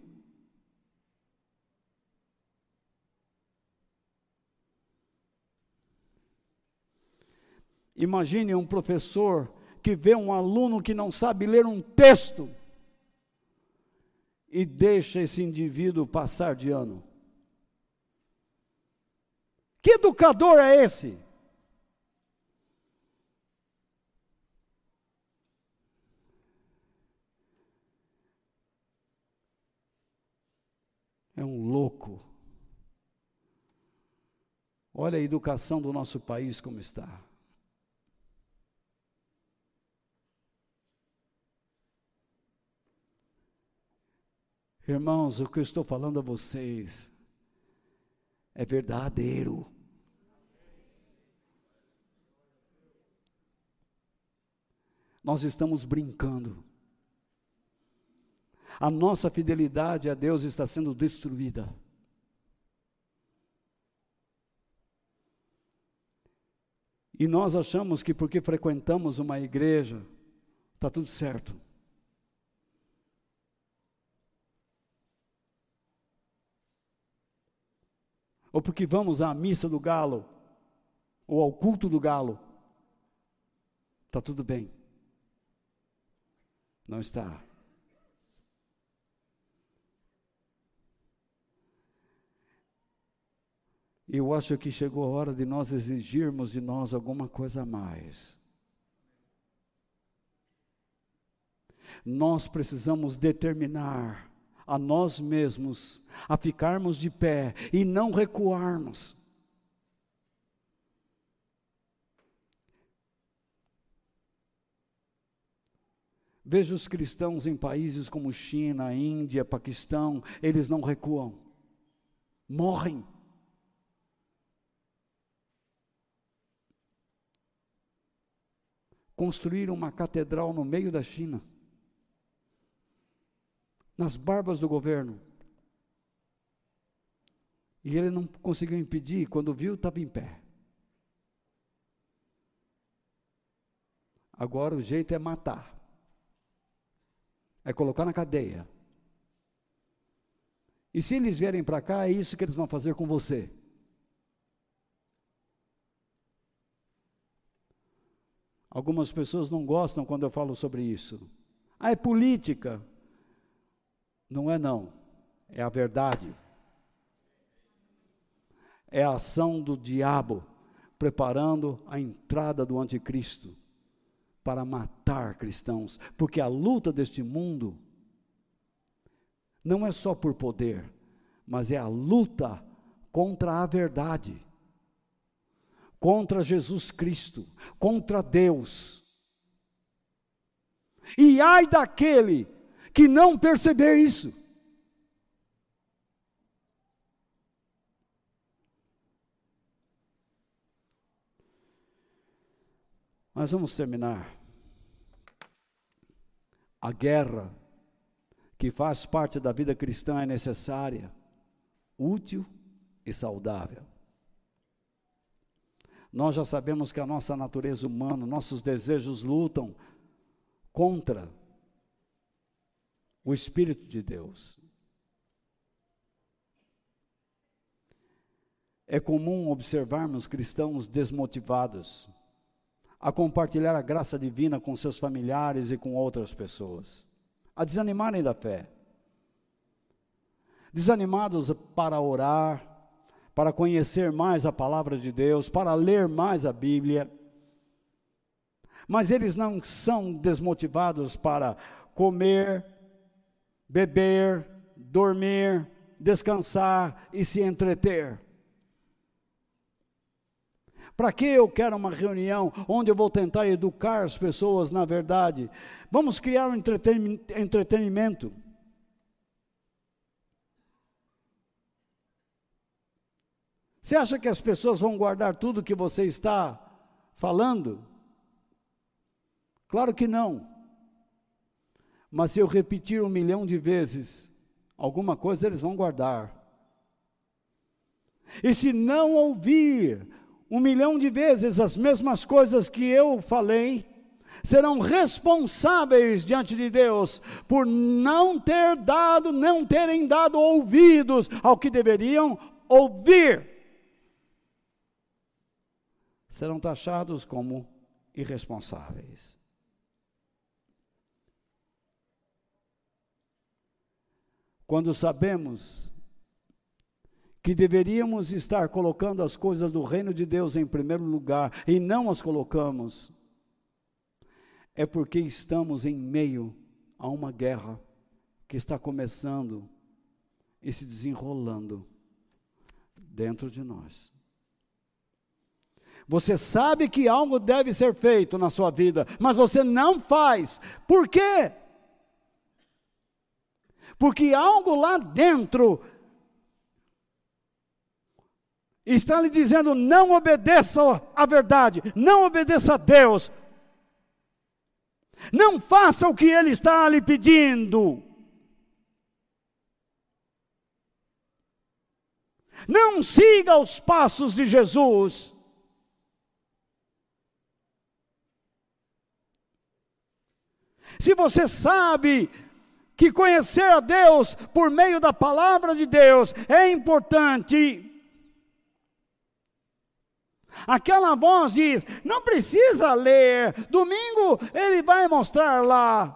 Imagine um professor que vê um aluno que não sabe ler um texto e deixa esse indivíduo passar de ano. Que educador é esse? É um louco. Olha a educação do nosso país como está. Irmãos, o que eu estou falando a vocês é verdadeiro. Nós estamos brincando. A nossa fidelidade a Deus está sendo destruída. E nós achamos que porque frequentamos uma igreja, está tudo certo. Ou porque vamos à missa do galo, ou ao culto do galo, está tudo bem. Não está. Eu acho que chegou a hora de nós exigirmos de nós alguma coisa a mais. Nós precisamos determinar a nós mesmos a ficarmos de pé e não recuarmos. Veja os cristãos em países como China, Índia, Paquistão, eles não recuam, morrem. Construíram uma catedral no meio da China nas barbas do governo. E ele não conseguiu impedir, quando viu, estava em pé. Agora o jeito é matar, é colocar na cadeia. E se eles vierem para cá, é isso que eles vão fazer com você. Algumas pessoas não gostam quando eu falo sobre isso. Ah, é política. Não é não, é a verdade. É a ação do diabo preparando a entrada do anticristo para matar cristãos, porque a luta deste mundo não é só por poder, mas é a luta contra a verdade, contra Jesus Cristo, contra Deus. E ai daquele que não perceber isso. Mas vamos terminar. A guerra, que faz parte da vida cristã, é necessária, útil e saudável. Nós já sabemos que a nossa natureza humana, nossos desejos lutam contra o Espírito de Deus. É comum observarmos cristãos desmotivados a compartilhar a graça divina com seus familiares e com outras pessoas, a desanimarem da fé, desanimados para orar, para conhecer mais a palavra de Deus, para ler mais a Bíblia. Mas eles não são desmotivados para comer, beber, dormir, descansar e se entreter. Para que eu quero uma reunião onde eu vou tentar educar as pessoas na verdade? Vamos criar um entretenimento. Você acha que as pessoas vão guardar tudo que você está falando? Claro que não. Mas se eu repetir um milhão de vezes, alguma coisa eles vão guardar. E se não ouvir um milhão de vezes as mesmas coisas que eu falei, serão responsáveis diante de Deus por não ter dado, não terem dado ouvidos ao que deveriam ouvir. Serão taxados como irresponsáveis. Quando sabemos que deveríamos estar colocando as coisas do reino de Deus em primeiro lugar e não as colocamos, é porque estamos em meio a uma guerra que está começando e se desenrolando dentro de nós. Você sabe que algo deve ser feito na sua vida, mas você não faz. Por quê? Porque algo lá dentro está lhe dizendo: não obedeça à verdade, não obedeça a Deus, não faça o que Ele está lhe pedindo. Não siga os passos de Jesus. Se você sabe que conhecer a Deus por meio da palavra de Deus é importante. Aquela voz diz: não precisa ler, domingo ele vai mostrar lá.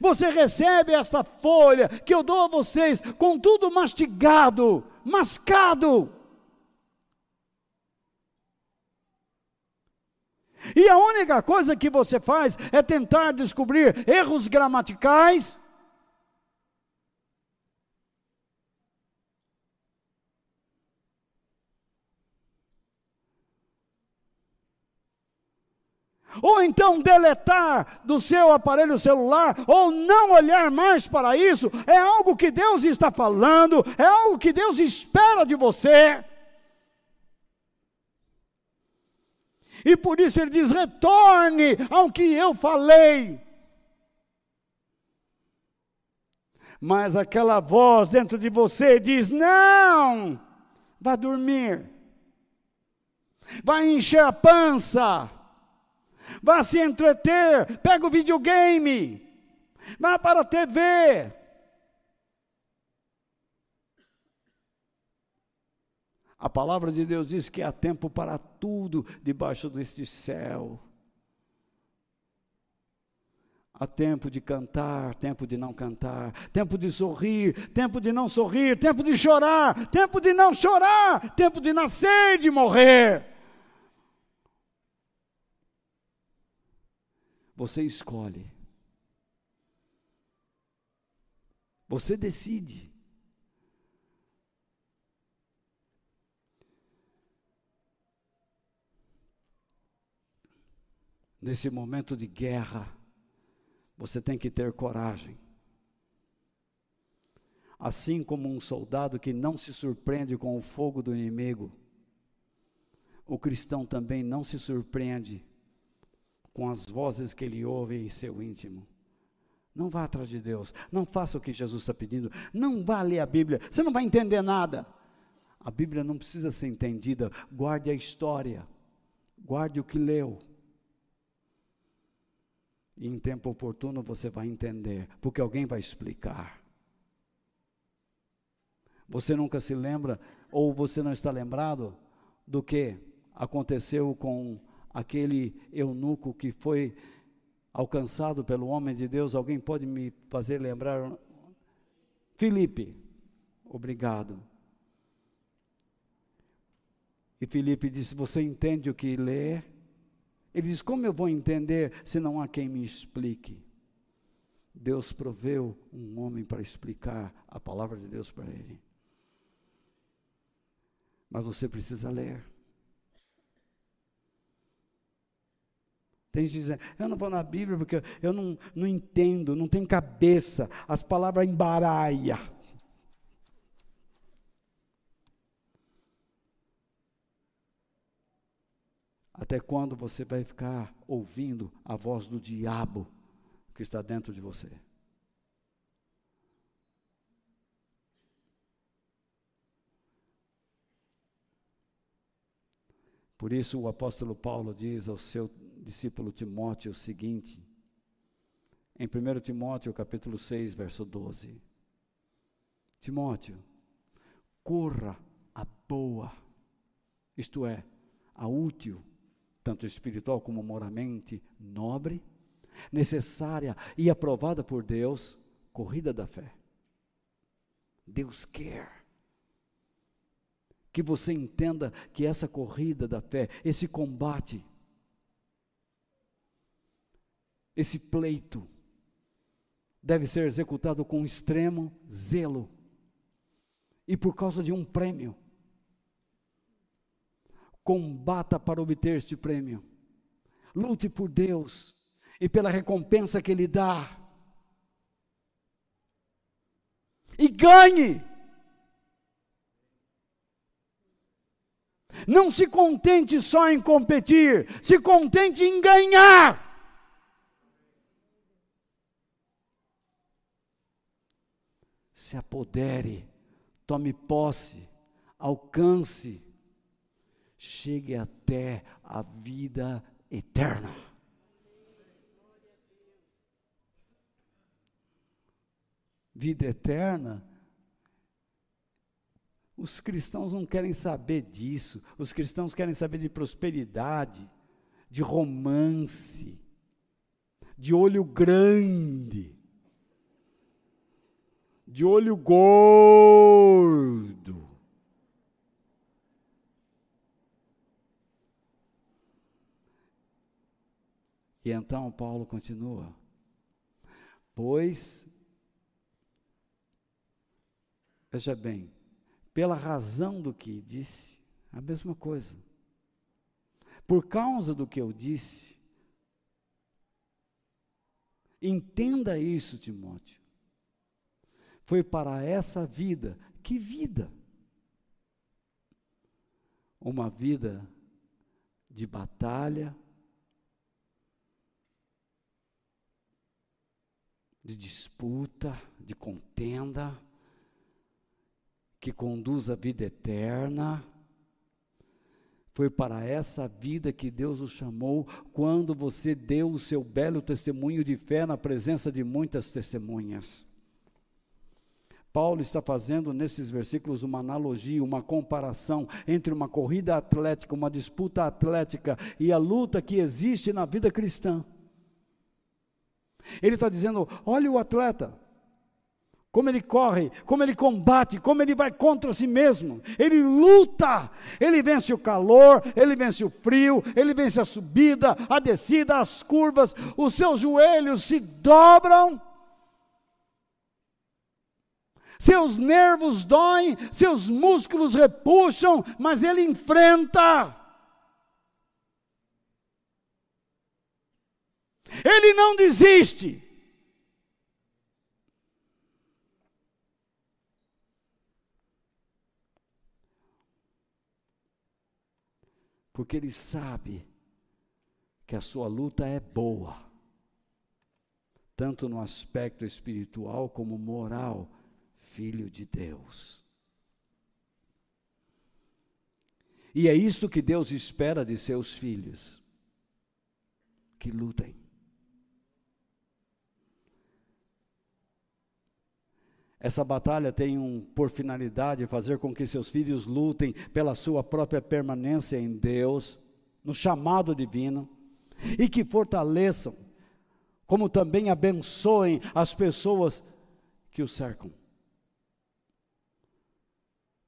Você recebe esta folha que eu dou a vocês com tudo mastigado, mascado. E a única coisa que você faz é tentar descobrir erros gramaticais. Ou então deletar do seu aparelho celular, ou não olhar mais para isso, é algo que Deus está falando, é algo que Deus espera de você. E por isso ele diz: retorne ao que eu falei. Mas aquela voz dentro de você diz: não, vá dormir, vai encher a pança, vá se entreter, pega o videogame, vá para a TV, A palavra de Deus diz que há tempo para tudo debaixo deste céu. Há tempo de cantar, tempo de não cantar, tempo de sorrir, tempo de não sorrir, tempo de chorar, tempo de não chorar, tempo de nascer e de morrer. Você escolhe. Você decide. Nesse momento de guerra, você tem que ter coragem. Assim como um soldado que não se surpreende com o fogo do inimigo, o cristão também não se surpreende com as vozes que ele ouve em seu íntimo. Não vá atrás de Deus, não faça o que Jesus está pedindo, não vá ler a Bíblia, você não vai entender nada. A Bíblia não precisa ser entendida, guarde a história, guarde o que leu. E em tempo oportuno você vai entender, porque alguém vai explicar. Você nunca se lembra, ou você não está lembrado, do que aconteceu com aquele eunuco que foi alcançado pelo homem de Deus? Alguém pode me fazer lembrar? Felipe, obrigado. E Filipe disse: Você entende o que lê? Ele diz: Como eu vou entender se não há quem me explique? Deus proveu um homem para explicar a palavra de Deus para ele. Mas você precisa ler. Tem gente dizendo, eu não vou na Bíblia porque eu não, não entendo, não tenho cabeça, as palavras embaralham. Até quando você vai ficar ouvindo a voz do diabo que está dentro de você? Por isso o apóstolo Paulo diz ao seu discípulo Timóteo o seguinte, em 1 Timóteo capítulo 6, verso 12. Timóteo, corra a boa, isto é, a útil tanto espiritual como moralmente nobre, necessária e aprovada por Deus, corrida da fé. Deus quer que você entenda que essa corrida da fé, esse combate, esse pleito, deve ser executado com extremo zelo e por causa de um prêmio combata para obter este prêmio. Lute por Deus e pela recompensa que Ele dá. E ganhe. Não se contente só em competir, se contente em ganhar. Se apodere, tome posse, alcance chegue até a vida eterna. Vida eterna, os cristãos não querem saber disso, os cristãos querem saber de prosperidade, de romance, de olho grande, de olho gordo. E então Paulo continua: Pois, veja bem, pela razão do que disse, a mesma coisa. Por causa do que eu disse, entenda isso, Timóteo. Foi para essa vida, que vida? Uma vida de batalha, de disputa, de contenda, que conduz à vida eterna. Foi para essa vida que Deus o chamou quando você deu o seu belo testemunho de fé na presença de muitas testemunhas. Paulo está fazendo nesses versículos uma analogia, uma comparação entre uma corrida atlética, uma disputa atlética e a luta que existe na vida cristã. Ele está dizendo: olha o atleta, como ele corre, como ele combate, como ele vai contra si mesmo. Ele luta, ele vence o calor, ele vence o frio, ele vence a subida, a descida, as curvas, os seus joelhos se dobram. Seus nervos doem, seus músculos repuxam, mas ele enfrenta. Ele não desiste. Porque ele sabe que a sua luta é boa, tanto no aspecto espiritual como moral, filho de Deus. E é isto que Deus espera de seus filhos: que lutem. Essa batalha tem um, por finalidade fazer com que seus filhos lutem pela sua própria permanência em Deus, no chamado divino, e que fortaleçam, como também abençoem as pessoas que o cercam.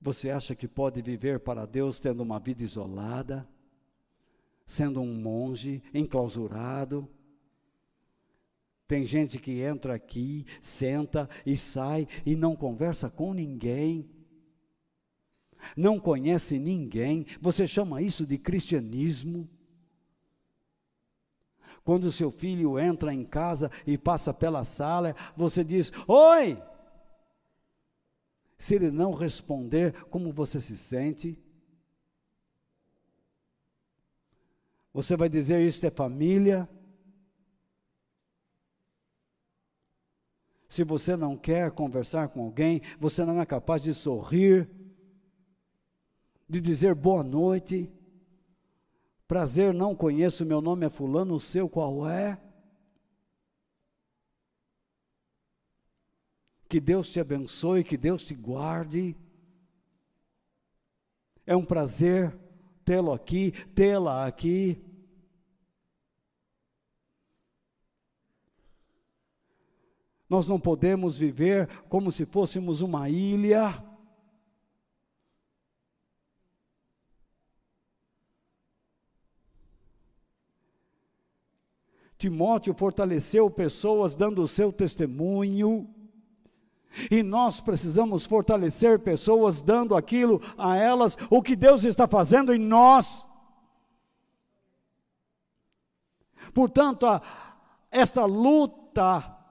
Você acha que pode viver para Deus tendo uma vida isolada, sendo um monge enclausurado? Tem gente que entra aqui, senta e sai e não conversa com ninguém. Não conhece ninguém. Você chama isso de cristianismo? Quando seu filho entra em casa e passa pela sala, você diz: Oi! Se ele não responder, como você se sente? Você vai dizer: Isto é família? Se você não quer conversar com alguém, você não é capaz de sorrir, de dizer boa noite. Prazer, não conheço, meu nome é Fulano, o seu qual é? Que Deus te abençoe, que Deus te guarde. É um prazer tê-lo aqui, tê-la aqui. Nós não podemos viver como se fôssemos uma ilha. Timóteo fortaleceu pessoas dando o seu testemunho. E nós precisamos fortalecer pessoas dando aquilo a elas, o que Deus está fazendo em nós. Portanto, a, esta luta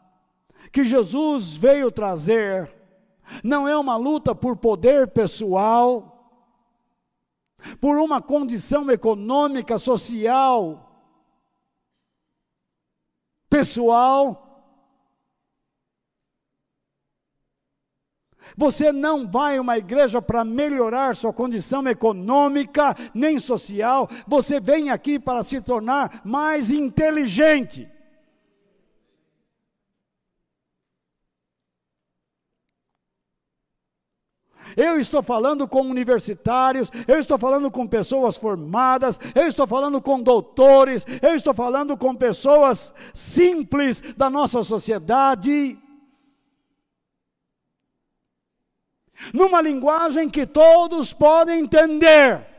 que Jesus veio trazer não é uma luta por poder pessoal, por uma condição econômica, social, pessoal. Você não vai a uma igreja para melhorar sua condição econômica nem social, você vem aqui para se tornar mais inteligente. Eu estou falando com universitários, eu estou falando com pessoas formadas, eu estou falando com doutores, eu estou falando com pessoas simples da nossa sociedade. Numa linguagem que todos podem entender.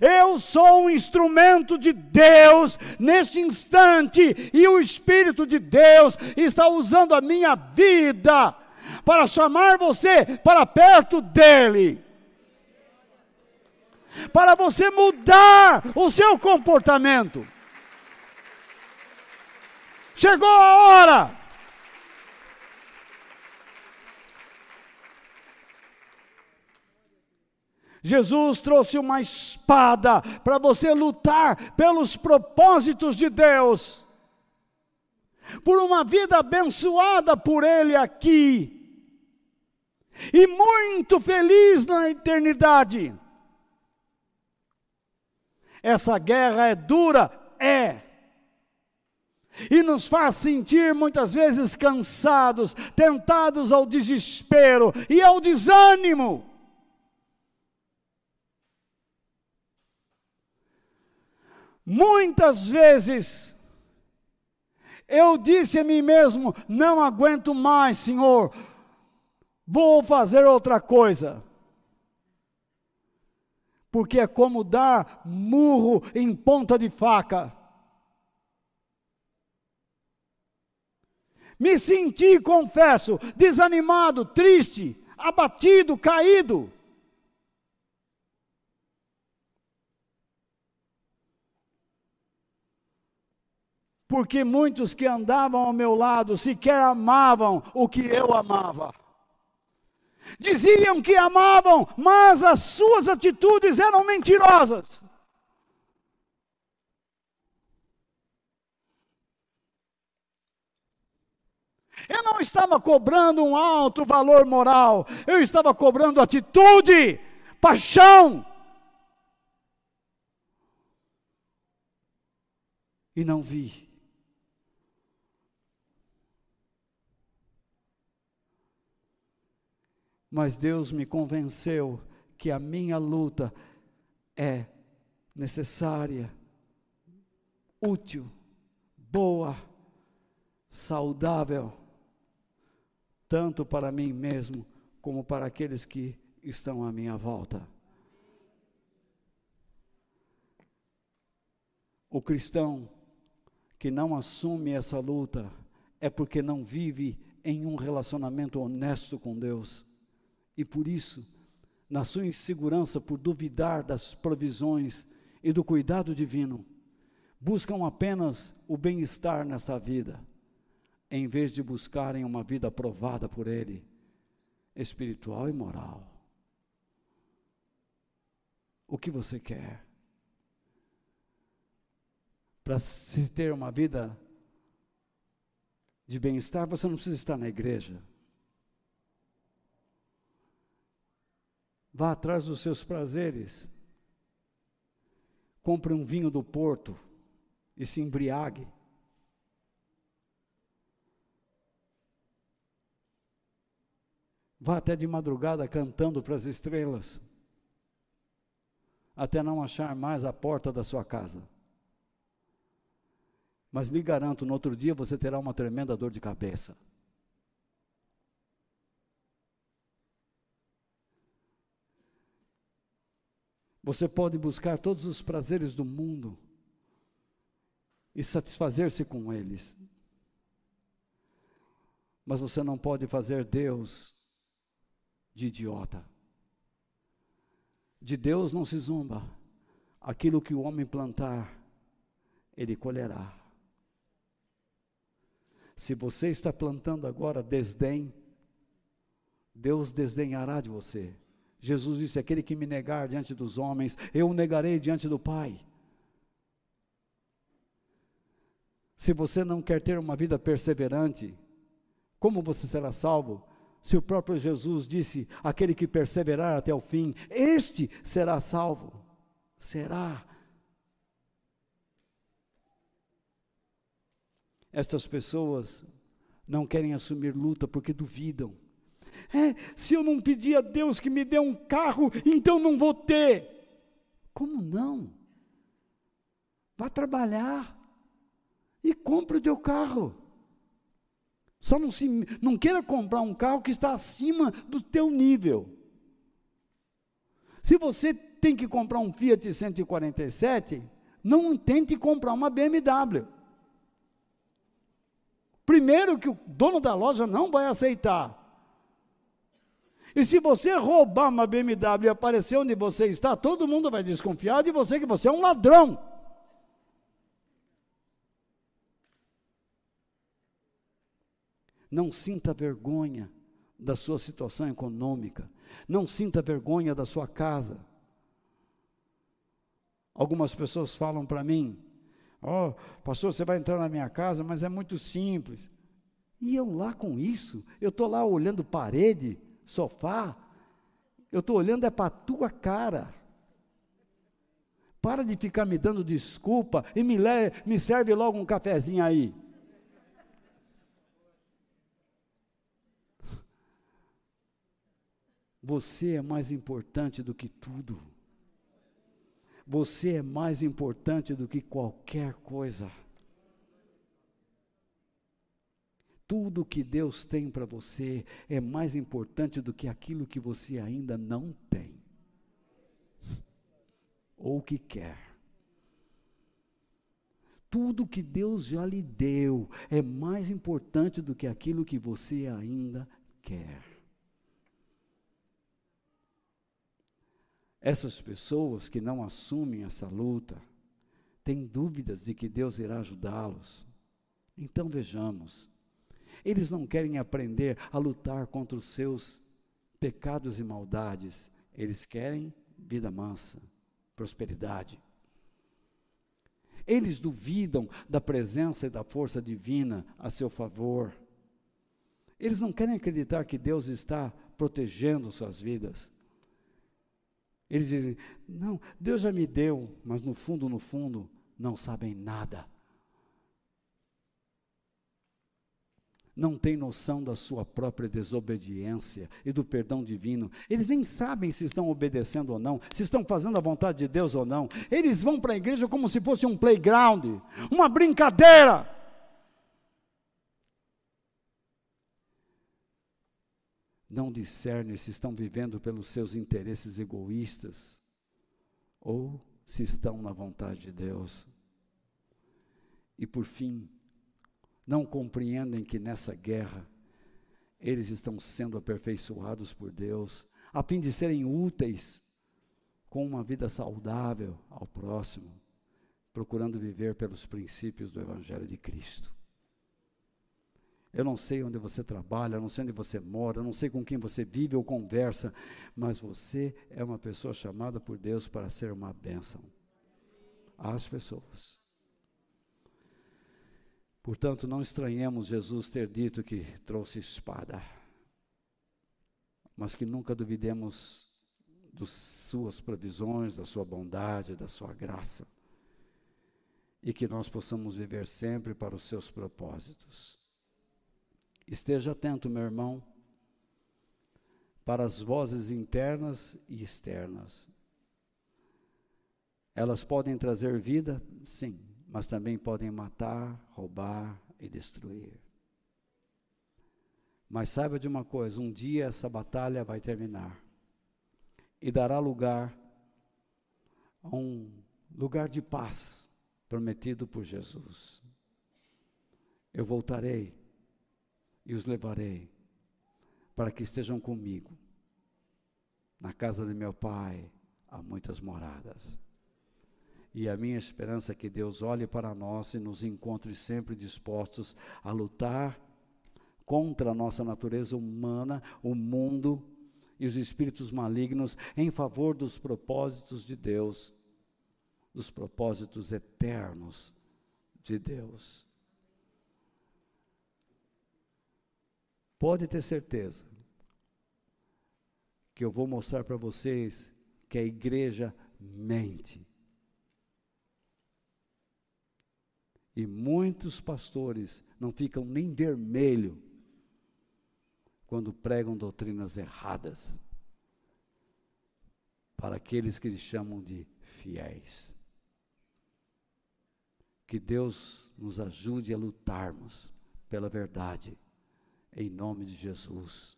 Eu sou um instrumento de Deus neste instante, e o Espírito de Deus está usando a minha vida para chamar você para perto dEle, para você mudar o seu comportamento. Chegou a hora Jesus trouxe uma espada para você lutar pelos propósitos de Deus, por uma vida abençoada por Ele aqui, e muito feliz na eternidade. Essa guerra é dura? É. E nos faz sentir muitas vezes cansados, tentados ao desespero e ao desânimo. Muitas vezes eu disse a mim mesmo: não aguento mais, Senhor, vou fazer outra coisa. Porque é como dar murro em ponta de faca. Me senti, confesso, desanimado, triste, abatido, caído. Porque muitos que andavam ao meu lado sequer amavam o que eu amava. Diziam que amavam, mas as suas atitudes eram mentirosas. Eu não estava cobrando um alto valor moral, eu estava cobrando atitude, paixão. E não vi. Mas Deus me convenceu que a minha luta é necessária, útil, boa, saudável, tanto para mim mesmo como para aqueles que estão à minha volta. O cristão que não assume essa luta é porque não vive em um relacionamento honesto com Deus. E por isso, na sua insegurança por duvidar das provisões e do cuidado divino, buscam apenas o bem-estar nesta vida em vez de buscarem uma vida aprovada por Ele, espiritual e moral. O que você quer? Para se ter uma vida de bem-estar, você não precisa estar na igreja. Vá atrás dos seus prazeres. Compre um vinho do porto e se embriague. Vá até de madrugada cantando para as estrelas, até não achar mais a porta da sua casa. Mas lhe garanto, no outro dia você terá uma tremenda dor de cabeça. Você pode buscar todos os prazeres do mundo e satisfazer-se com eles. Mas você não pode fazer Deus de idiota. De Deus não se zomba. Aquilo que o homem plantar, ele colherá. Se você está plantando agora desdém, Deus desdenhará de você. Jesus disse: Aquele que me negar diante dos homens, eu o negarei diante do Pai. Se você não quer ter uma vida perseverante, como você será salvo? Se o próprio Jesus disse: aquele que perseverar até o fim, este será salvo. Será. Estas pessoas não querem assumir luta porque duvidam. É, se eu não pedir a Deus que me dê um carro, então não vou ter. Como não? Vá trabalhar e compre o teu carro. Só não, se, não queira comprar um carro que está acima do teu nível. Se você tem que comprar um Fiat 147, não tente comprar uma BMW. Primeiro que o dono da loja não vai aceitar. E se você roubar uma BMW e aparecer onde você está, todo mundo vai desconfiar de você que você é um ladrão. Não sinta vergonha da sua situação econômica. Não sinta vergonha da sua casa. Algumas pessoas falam para mim: Ó, oh, pastor, você vai entrar na minha casa, mas é muito simples. E eu lá com isso, eu estou lá olhando parede, sofá, eu estou olhando é para a tua cara. Para de ficar me dando desculpa e me, le me serve logo um cafezinho aí. Você é mais importante do que tudo. Você é mais importante do que qualquer coisa. Tudo que Deus tem para você é mais importante do que aquilo que você ainda não tem. Ou que quer. Tudo que Deus já lhe deu é mais importante do que aquilo que você ainda quer. Essas pessoas que não assumem essa luta, têm dúvidas de que Deus irá ajudá-los. Então vejamos, eles não querem aprender a lutar contra os seus pecados e maldades, eles querem vida mansa, prosperidade. Eles duvidam da presença e da força divina a seu favor. Eles não querem acreditar que Deus está protegendo suas vidas. Eles dizem: não, Deus já me deu, mas no fundo, no fundo, não sabem nada. Não têm noção da sua própria desobediência e do perdão divino. Eles nem sabem se estão obedecendo ou não, se estão fazendo a vontade de Deus ou não. Eles vão para a igreja como se fosse um playground, uma brincadeira. não discernem se estão vivendo pelos seus interesses egoístas ou se estão na vontade de Deus. E por fim, não compreendem que nessa guerra eles estão sendo aperfeiçoados por Deus, a fim de serem úteis com uma vida saudável ao próximo, procurando viver pelos princípios do Evangelho de Cristo. Eu não sei onde você trabalha, eu não sei onde você mora, eu não sei com quem você vive ou conversa, mas você é uma pessoa chamada por Deus para ser uma bênção às pessoas. Portanto, não estranhemos Jesus ter dito que trouxe espada, mas que nunca duvidemos das suas provisões, da sua bondade, da sua graça, e que nós possamos viver sempre para os seus propósitos. Esteja atento, meu irmão, para as vozes internas e externas. Elas podem trazer vida, sim, mas também podem matar, roubar e destruir. Mas saiba de uma coisa: um dia essa batalha vai terminar e dará lugar a um lugar de paz prometido por Jesus. Eu voltarei e os levarei para que estejam comigo. Na casa de meu Pai há muitas moradas. E a minha esperança é que Deus olhe para nós e nos encontre sempre dispostos a lutar contra a nossa natureza humana, o mundo e os espíritos malignos em favor dos propósitos de Deus, dos propósitos eternos de Deus. Pode ter certeza que eu vou mostrar para vocês que a igreja mente. E muitos pastores não ficam nem vermelho quando pregam doutrinas erradas para aqueles que eles chamam de fiéis. Que Deus nos ajude a lutarmos pela verdade em nome de Jesus.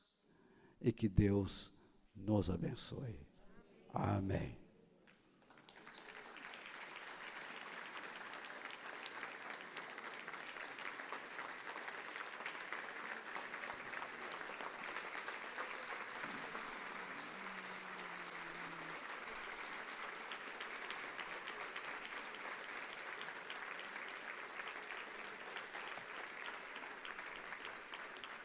E que Deus nos abençoe. Amém.